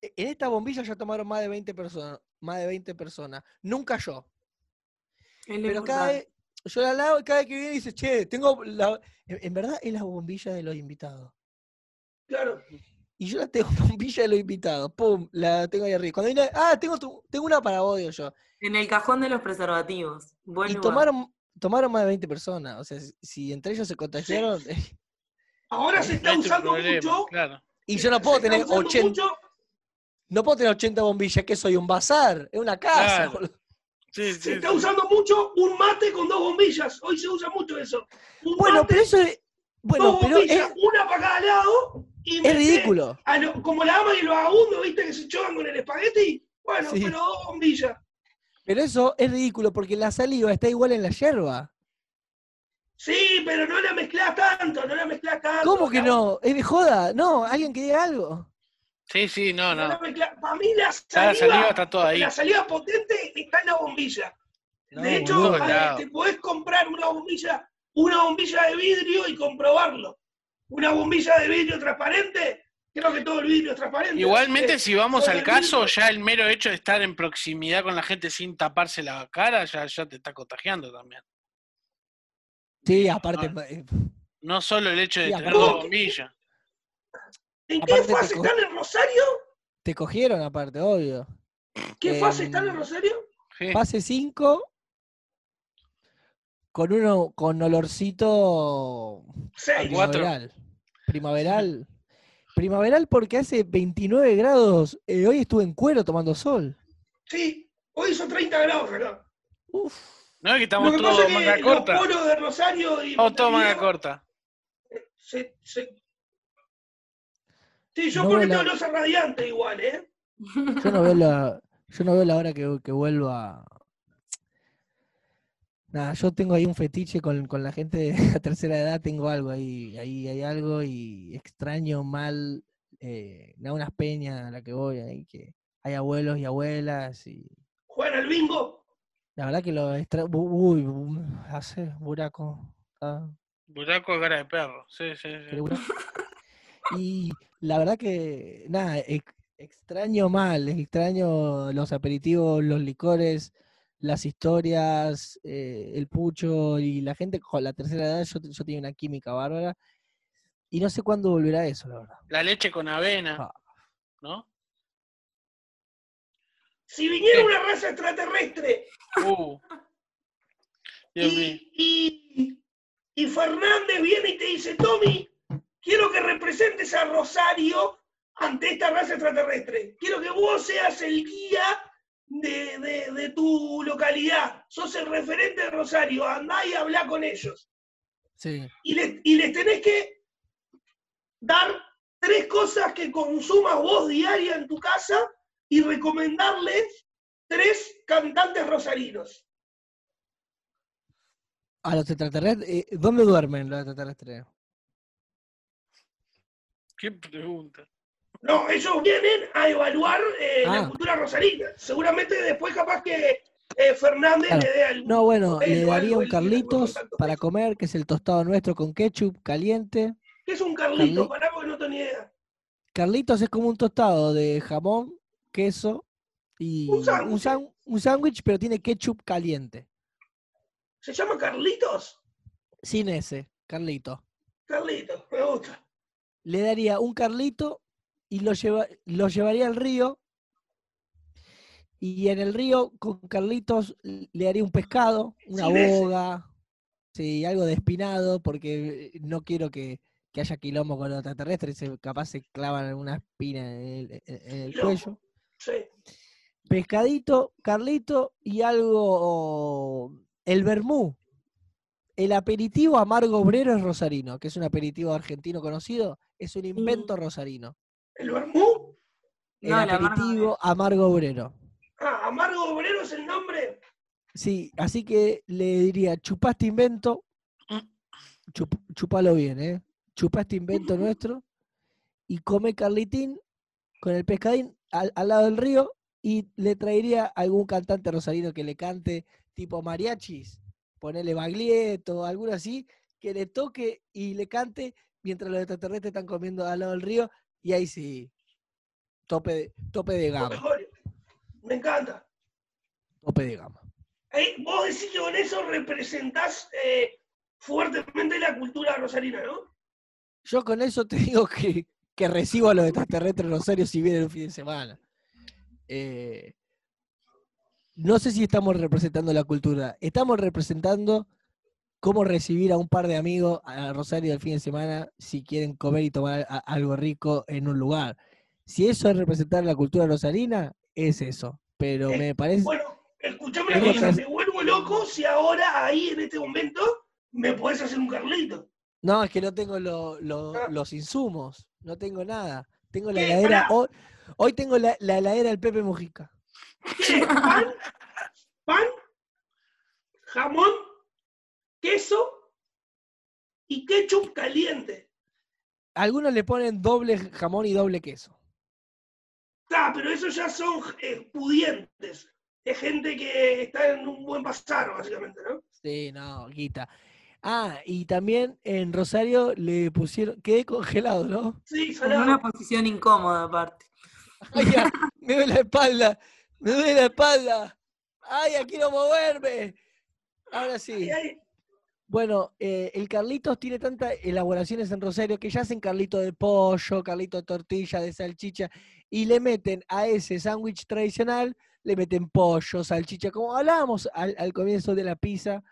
e- En esta bombilla ya tomaron más de 20 personas. Más de 20 personas. Nunca yo. es lo Pero cada vez, yo la lavo y cada vez que viene dice, che, tengo la... En verdad es la bombilla de los invitados. Claro. Y yo la tengo bombilla de los invitados. Pum, la tengo ahí arriba. Cuando viene, ah, tengo, tu- tengo una para vos, digo yo. En el cajón de los preservativos. Buen y lugar. tomaron, tomaron más de 20 personas. O sea, si, entre ellos se contagiaron. Ahora se está No usando problema, mucho. Claro. y yo no puedo tener usando 80. mucho- No puedo tener 80 bombillas, que soy un bazar. Es una casa. Claro. boludo. Sí, Se está sí. usando mucho un mate con dos bombillas. Hoy se usa mucho eso. Un Bueno, mate, pero eso es. Bueno, dos pero bombillas, es, una para cada lado. Y es ridículo. a lo- como la ama y los vagabundos, ¿viste? Que se chocan con el espagueti. Bueno, Sí. pero dos bombillas. Pero eso es ridículo porque la saliva está igual en la yerba. Sí, pero no la mezclás tanto, no la mezclás tanto. ¿Cómo que no? Es de joda. No, alguien que diga algo. Sí, sí, no, no no. Para mí la saliva, la saliva está toda ahí. la saliva potente está en la bombilla. No, de hecho, lados. te podés comprar una bombilla, una bombilla de vidrio y comprobarlo. Una bombilla de vidrio transparente, creo que todo el vidrio es transparente. Igualmente, si vamos al caso, vidrio- ya el mero hecho de estar en proximidad con la gente sin taparse la cara, ya, ya te está contagiando también. Sí, aparte. Ah. eh, No solo el hecho de Sí, tener dos bombillas. ¿En qué aparte fase están en Rosario? Te cogieron aparte, obvio. ¿Qué fase están en Rosario? Sí. Fase 5 con uno con olorcito Seis. Cuatro. primaveral. Primaveral. Primaveral porque hace 29 grados. eh, hoy estuve en cuero tomando sol. Sí, hoy son 30 grados acá. Uf. No es que Lo estamos que todos pasa es manga que corta. los de Rosario y Estamos todos manga corta. se- se- Sí, yo No porque tengo la- losa radiante igual, ¿eh? Yo no veo la, yo no veo la hora que, que vuelva. Nada, yo tengo ahí un fetiche con, con la gente de la tercera edad, tengo algo ahí, ahí hay algo y extraño mal, eh, da unas peñas a la que voy ahí, que hay abuelos y abuelas y Juegan al bingo. la verdad que lo extra... Uy, hace buraco. ah, Buraco cara de perro. Sí, sí, sí. Y la verdad que, nada, ex- extraño mal, extraño los aperitivos, los licores, las historias, eh, el pucho y la gente con la tercera edad, yo, yo tenía una química bárbara. Y no sé cuándo volverá eso, la verdad. La leche con avena, Ah. ¿no? Si viniera una raza extraterrestre Uh. Dios mío. y, y, y Fernández viene y te dice, Tommy, quiero que representes a Rosario ante esta raza extraterrestre. Quiero que vos seas el guía de, de- de tu localidad. Sos el referente de Rosario. Andá y hablá con ellos. Sí. Y les, y les tenés que dar tres cosas que consumas vos diaria en tu casa y recomendarles tres cantantes rosarinos. A los extraterrestres, eh, ¿dónde duermen los extraterrestres? Qué pregunta. No, ellos vienen a evaluar eh, la Ah. cultura rosarina. Seguramente después capaz que eh, Fernández Claro. le dé algún... No, bueno, le algo, daría un Carlitos para comer, que es el tostado nuestro con ketchup caliente. ¿Qué es un Carlito? Carli- Pará porque no tengo ni idea. Carlitos es como un tostado de jamón, queso y Un sándwich. pero tiene ketchup caliente. ¿Se llama Carlitos? Sin ese, Carlito. Carlitos, me gusta. Le daría un Carlito y lo, lleva, lo llevaría al río. Y en el río con Carlitos le haría un pescado, una boga, sí, algo de espinado, porque no quiero que, que haya quilombo con los extraterrestres, se- capaz se clavan una espina en el, en- cuello. Sí. Pescadito, Carlito y algo, el vermú. El aperitivo amargo obrero es rosarino, que es un aperitivo argentino conocido, es un invento rosarino. ¿El vermú? El No, el amargo aperitivo amargo obrero. Ah, Amargo Obrero es el nombre. Sí, así que le diría, chupaste invento, chup- chupalo bien, ¿eh? Chupaste invento nuestro y come Carlitín con el pescadín al, al lado del río y le traería algún cantante rosarino que le cante tipo mariachis, ponele baglietto, alguno así, que le toque y le cante mientras los extraterrestres están comiendo al lado del río y ahí sí, tope de, tope de gama, mejor. Me encanta. tope de gama. Vos decís que con eso representás eh, fuertemente la cultura rosarina, ¿no? Yo con eso te digo que, que recibo a los extraterrestres Rosario si vienen un fin de semana. Eh, no sé si estamos representando la cultura. Estamos representando cómo recibir a un par de amigos a Rosario el fin de semana si quieren comer y tomar a- algo rico en un lugar. Si eso es representar la cultura rosarina, es eso. Pero Eh, me parece... Bueno, escuchame una cosa, me vuelvo loco si ahora, ahí, en este momento, me podés hacer un Carlito. No, es que no tengo lo- lo- Ah. los insumos, no tengo nada. Tengo la heladera, hoy, hoy tengo la, la heladera del Pepe Mujica. ¿Qué? ¿Pan? ¿Pan? ¿Jamón? ¿Queso? Y ketchup caliente. Algunos le ponen doble jamón y doble queso. Ah, pero esos ya son eh, pudientes. Es gente que está en un buen pasar, básicamente, ¿no? Sí, no, guita. Ah, y también en Rosario le pusieron, quedé congelado, ¿no? Sí, En una posición incómoda aparte. Ay, ya, me duele la espalda, me duele la espalda. Ay, ya quiero moverme. Ahora sí. Ay, ay. Bueno, eh, el Carlitos tiene tantas elaboraciones en Rosario que ya hacen Carlito de pollo, Carlito de tortilla, de salchicha, y le meten a ese sándwich tradicional, le meten pollo, salchicha, como hablábamos al, al comienzo de la pizza.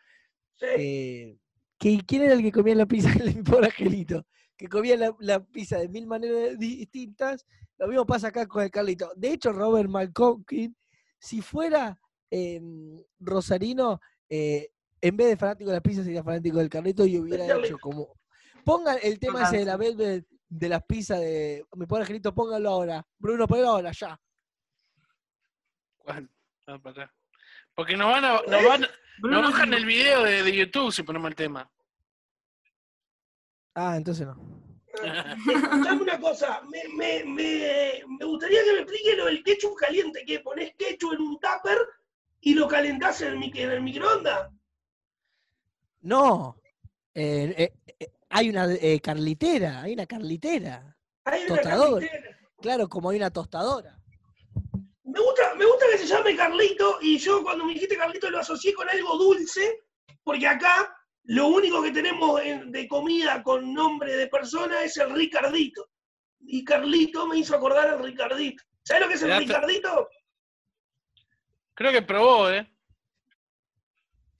Sí. eh, que, ¿Quién era el que comía la pizza? El pobre Angelito, que comía la, la pizza de mil maneras distintas. Lo mismo pasa acá con el Carlito. De hecho, Robert Malcolkin, si fuera em, rosarino, eh, en vez de fanático de la pizza, sería fanático del Carlito y hubiera hecho como. Pongan el tema ese de la. Velvet de las pizzas de. Mi pobre Angelito, póngalo ahora. Bruno, ponelo ahora, ya. ¿Cuál? Ah, pará. Porque nos van a, nos van, Bruno nos bajan el video de, de YouTube si ponemos el tema. Ah, entonces no. Escuchame una cosa, me, me, me, me gustaría que me explique lo del ketchup caliente, que pones ketchup en un tupper y lo calentás en el, mic- en el microondas. No. eh, eh, eh, hay una eh, carlitera, hay una carlitera. Hay una. Claro, como hay una tostadora. Me gusta, me gusta que se llame Carlito y yo cuando me dijiste Carlito lo asocié con algo dulce, porque acá lo único que tenemos en- de comida con nombre de persona es el Ricardito. Y Carlito me hizo acordar al Ricardito. ¿Sabes lo que es el Ricardito? Creo que probó, ¿eh?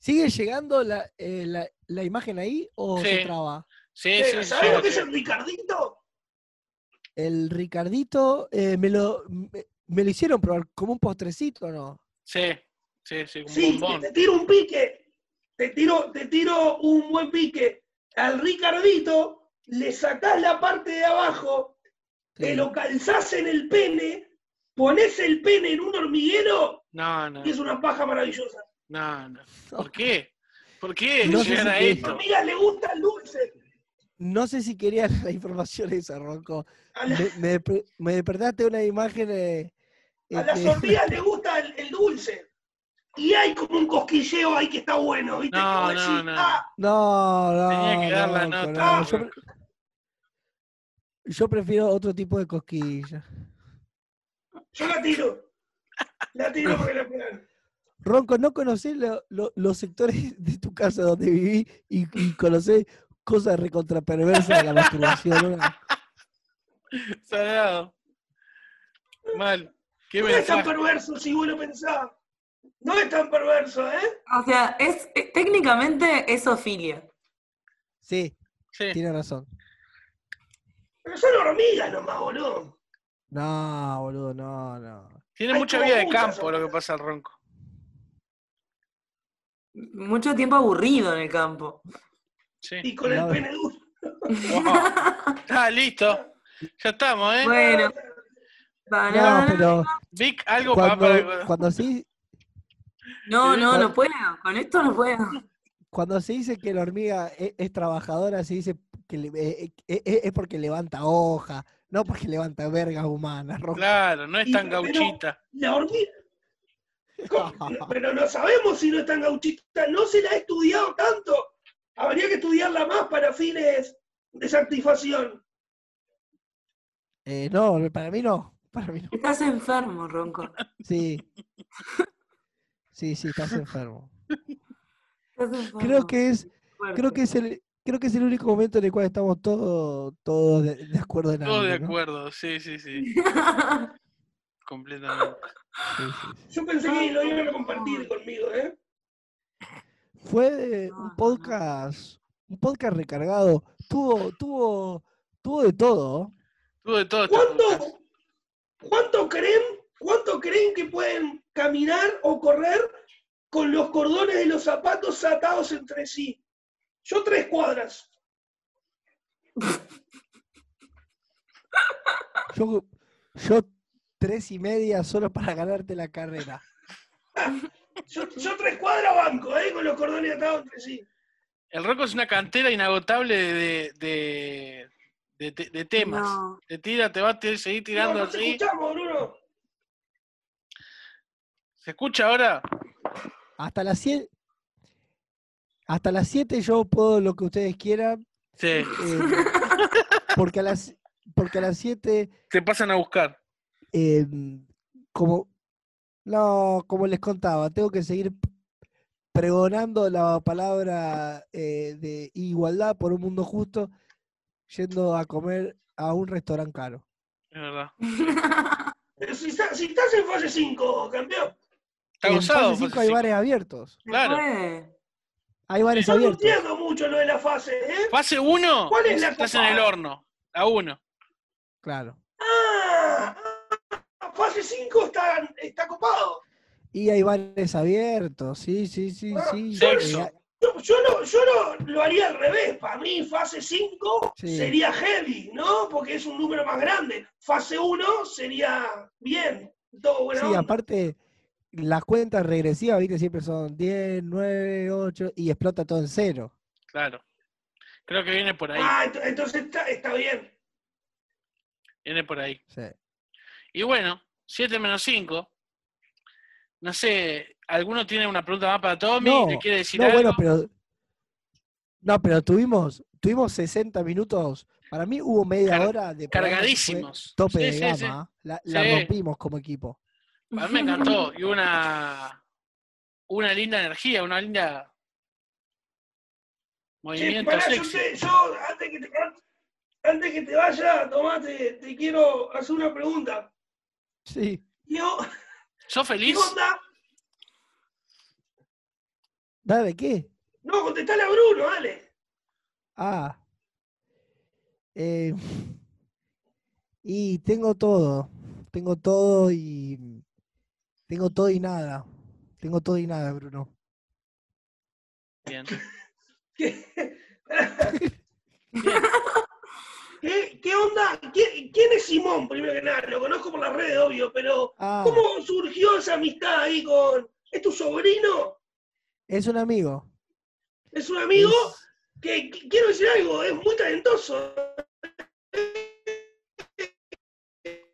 ¿Sigue llegando la, eh, la, la imagen ahí o se Sí. traba? Sí, Eh, sí, ¿Sabes sí, lo que es sí. el Ricardito? el Ricardito eh, me, lo, me, me lo hicieron probar como un postrecito, ¿no? Sí, sí, sí, como Sí, un bombón. te tiro un pique. Te tiro, te tiro un buen pique. Al Ricardito le sacás la parte de abajo, te Sí. lo calzás en el pene, pones el pene en un hormiguero No, no, y es una paja maravillosa. No, no. ¿Por qué? ¿Por qué No sé llegar si a que- A esto? mi amiga le gusta el dulce. No sé si querían la información esa, Ronco. A, la- Me, me, me despertaste una imagen eh, a las este, hormigas le gusta el, el dulce. Y hay como un cosquilleo ahí que está bueno, ¿viste? No, Como no, no. "Ah, No, no. Tenía que dar la nota. no, yo, pre- yo prefiero otro tipo de cosquilla. yo la tiro. La tiro porque la pegan. Ronco, ¿no conocés lo- lo- los sectores de tu casa donde viví y, y conocés cosas recontraperversas de la masturbación? ¿no? Salado. Mal. ¿Qué No es tan mensaje? perverso si vos lo pensás. No es tan perverso, ¿eh? O sea, es eh, técnicamente es ofilia. Sí, Sí. tiene razón. Pero son hormigas nomás, boludo. No, boludo, no, no. Tiene Hay mucha vida de campo lo que pasa al ronco. Mucho tiempo aburrido en el campo. Sí. Y con el pene duro. Wow. Ah, listo. Ya estamos, ¿eh? Bueno, No, pero Vic, algo para, cuando, para- cuando, se, No, no, no puedo. Con esto no puedo. cuando se dice que la hormiga es, es trabajadora, se dice que le- eh, eh, eh, es porque levanta hoja, no porque levanta vergas humanas. Claro, no es tan pero- gauchita. La hormiga. Pero no sabemos si no es tan gauchita. No se la ha estudiado tanto. Habría que estudiarla más para fines de satisfacción. Eh, no, para mí no. Para mí no. Estás enfermo, Ronco. Sí. Sí, sí, estás enfermo. Estás enfermo. Creo que es, creo que es el, creo que es el único momento en el cual estamos todos, todos de, de acuerdo en algo. Todo de ¿no? acuerdo, sí, sí, sí. Completamente. Sí, sí, sí. Yo pensé que lo iban a compartir conmigo, ¿eh? Fue un podcast, un podcast recargado. Tuvo, tuvo, tuvo de todo. Tuvo de todo. ¿Cuánto, cuánto creen, cuánto creen que pueden caminar o correr con los cordones de los zapatos atados entre sí? Yo tres cuadras. Yo, yo tres y media solo para ganarte la carrera. Yo, yo tres cuadras banco, ¿eh? Con los cordones atados entre sí. El Rocco es una cantera inagotable de, de, de, de- de temas. No. Te tira, te va a seguir tirando No, no te así. escuchamos, Bruno. ¿Se escucha ahora? Hasta las 7. Hasta las 7 yo puedo lo que ustedes quieran. Sí. eh, porque a las porque a las 7 Te pasan a buscar. Eh, como no, como les contaba, tengo que seguir pregonando la palabra eh, de igualdad por un mundo justo, yendo a comer a un restaurante caro. Es verdad. Pero si, está- si estás en fase 5, campeón. Está en gozado. fase 5 fase hay cinco. bares abiertos. Claro. Hay bares Yo no abiertos. entiendo mucho lo de la fase, ¿eh? Fase 1, ¿Cuál es la estás en copada? el horno. A 1. Claro. Ah, ah, fase 5 está, está copado. Y hay bares abiertos, sí, sí, sí, Ah, sí. sexo. Eh, Yo, yo no, yo no lo haría al revés. Para mí, fase 5 Sí. sería heavy, ¿no? Porque es un número más grande. Fase 1 sería bien. Todo buena Sí, onda. aparte, las cuentas regresivas, viste, siempre son 10, 9, 8 y explota todo en cero. Claro. Creo que viene por ahí. Ah, ent- entonces está, está bien. Viene por ahí. Sí. Y bueno, 7 menos 5. No sé, ¿alguno tiene una pregunta más para Tommy? No, ¿Le quiere decir No, algo? bueno, pero. No, pero tuvimos, tuvimos 60 minutos. Para mí hubo media Car- hora de Cargadísimos. Tope Sí, de sí, gama. sí. La, la rompimos como equipo. A mí me encantó. Y una, una linda energía, una linda movimiento pará, yo, sexy. te- yo, antes, que te, antes que te vaya, Tomás, te, te quiero hacer una pregunta. Sí. Yo, ¿Sos ¿Qué feliz? onda? ¿Dale qué? No, contestale a Bruno, dale. Ah. Eh, Y tengo todo, tengo todo y tengo todo y nada. Tengo todo y nada, Bruno. Bien. ¿Qué, ¿Qué, qué onda? ¿Quién, quién es Simón, primero que nada? Lo conozco por las redes, obvio, pero Ah, ¿cómo surgió esa amistad ahí con... ¿Es tu sobrino? es un amigo. ¿Es un amigo? Es- Que, que- quiero decir algo, es muy talentoso.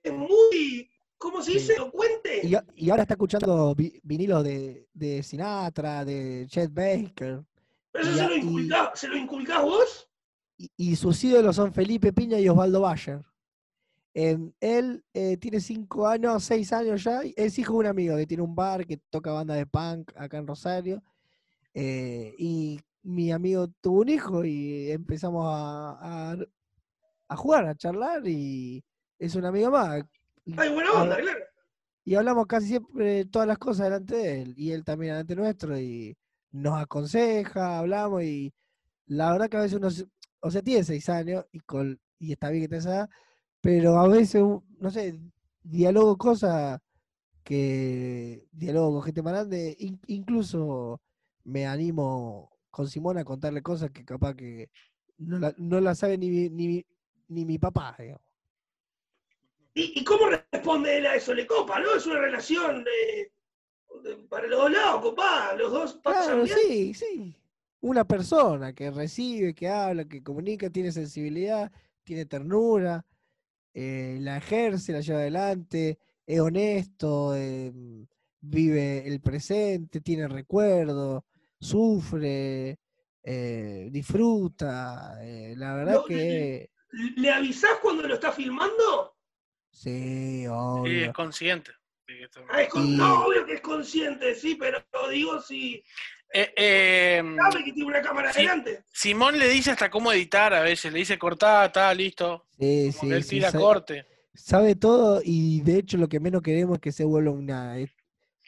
Es muy, ¿cómo se Sí. dice? Elocuente. Y, ahora está escuchando vi- vinilos de, de Sinatra, de Chet Baker. Pero eso y se lo, y- inculcás, ¿se lo inculcás vos? Y, y sus ídolos son Felipe Piña y Osvaldo Bayer. Em, él eh, tiene cinco años, seis años ya. y Es hijo de un amigo que tiene un bar que toca banda de punk acá en Rosario. eh, y mi amigo tuvo un hijo y empezamos a, a- a jugar, a charlar y es un amigo más. Ay, buena onda, claro. y hablamos casi siempre todas las cosas delante de él y él también delante nuestro y nos aconseja, hablamos y la verdad que a veces uno, o sea, tiene seis años y, con, y está bien que te esa edad, pero a veces, no sé, dialogo cosas que, dialogo con gente más grande, in- incluso me animo con Simón a contarle cosas que capaz que no la, no la sabe ni, mi- ni, ni mi papá, digamos. ¿Y, y cómo responde él a eso? Le copa, ¿no? Es una relación de, de- para los dos lados, copada. Los dos pasan Claro, bien. sí, sí. Una persona que recibe, que habla, que comunica, tiene sensibilidad, tiene ternura, eh, la ejerce, la lleva adelante, es honesto, em, vive el presente, tiene recuerdos, sufre, eh, disfruta. eh, la verdad que ¿Le avisás cuando lo está filmando? sí, Sí, es obvio. consciente. Ah, es con- Y- No, obvio que es consciente, sí, pero digo si Eh, eh, sabe que tiene una cámara Sí. adelante. Simón le dice hasta cómo editar a veces, le dice cortá, está, listo. Sí, Como sí, que él sí, tira sa- corte. sabe todo y de hecho lo que menos queremos es que se vuelva una eh,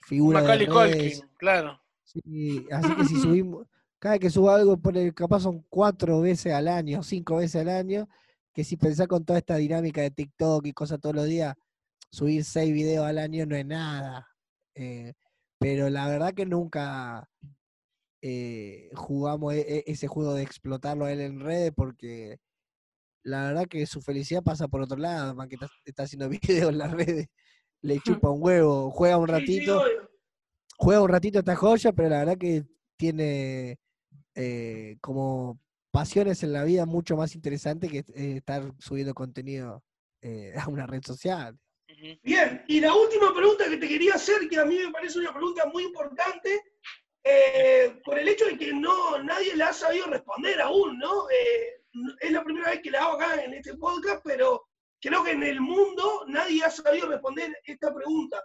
figura de Macaulay. Culkin, claro. Sí, así que si subimos, cada vez que subo algo, capaz son cuatro veces al año, cinco veces al año, que si pensás con toda esta dinámica de TikTok y cosas todos los días, subir seis videos al año no es nada. eh, pero la verdad que nunca eh, jugamos e- e- ese juego de explotarlo a él en redes porque la verdad que su felicidad pasa por otro lado, más que está, está haciendo videos en las redes, le chupa un huevo, juega un ratito juega un ratito esta joya, pero la verdad que tiene eh, como pasiones en la vida mucho más interesantes que eh, estar subiendo contenido eh, a una red social. Bien, y la última pregunta que te quería hacer, que a mí me parece una pregunta muy importante, eh, por el hecho de que no nadie la ha sabido responder aún, ¿no? Eh, n- es la primera vez que la hago acá en este podcast, pero creo que en el mundo nadie ha sabido responder esta pregunta.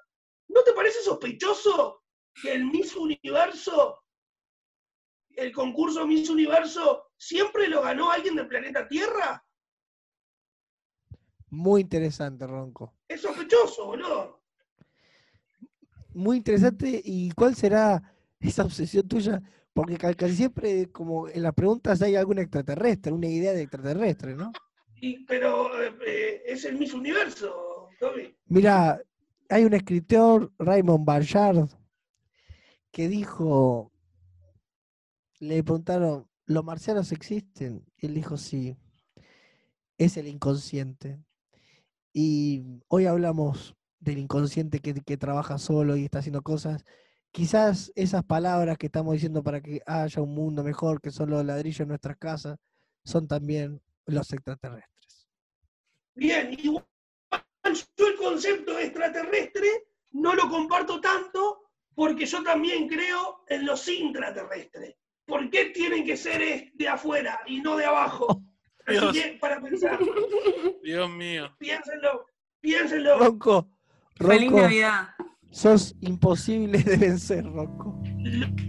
¿No te parece sospechoso que el Miss Universo, el concurso Miss Universo, siempre lo ganó alguien del planeta Tierra? Muy interesante, Ronco. Es sospechoso, boludo. Muy interesante. ¿Y cuál será esa obsesión tuya? Porque ca- casi siempre, como en las preguntas, hay algún extraterrestre, una idea de extraterrestre, ¿no? Y, pero eh, es el Miss Universo, Toby. Mira, hay un escritor, Raymond Barchard, que dijo, le preguntaron, ¿los marcianos existen? Y él dijo, sí, es el inconsciente. Y hoy hablamos del inconsciente que, que trabaja solo y está haciendo cosas. Quizás esas palabras que estamos diciendo para que haya un mundo mejor, que son los ladrillos en nuestras casas, son también los extraterrestres. Bien, igual yo el concepto de extraterrestre no lo comparto tanto porque yo también creo en los intraterrestres. ¿Por qué tienen que ser de afuera y no de abajo? Así Dios. que, para pensar, Dios mío. piénsenlo, piénsenlo. Ronco, Feliz Navidad. Sos imposible de vencer, Ronco.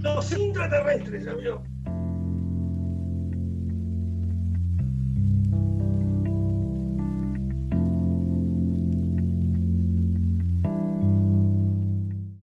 Los intraterrestres, amigo.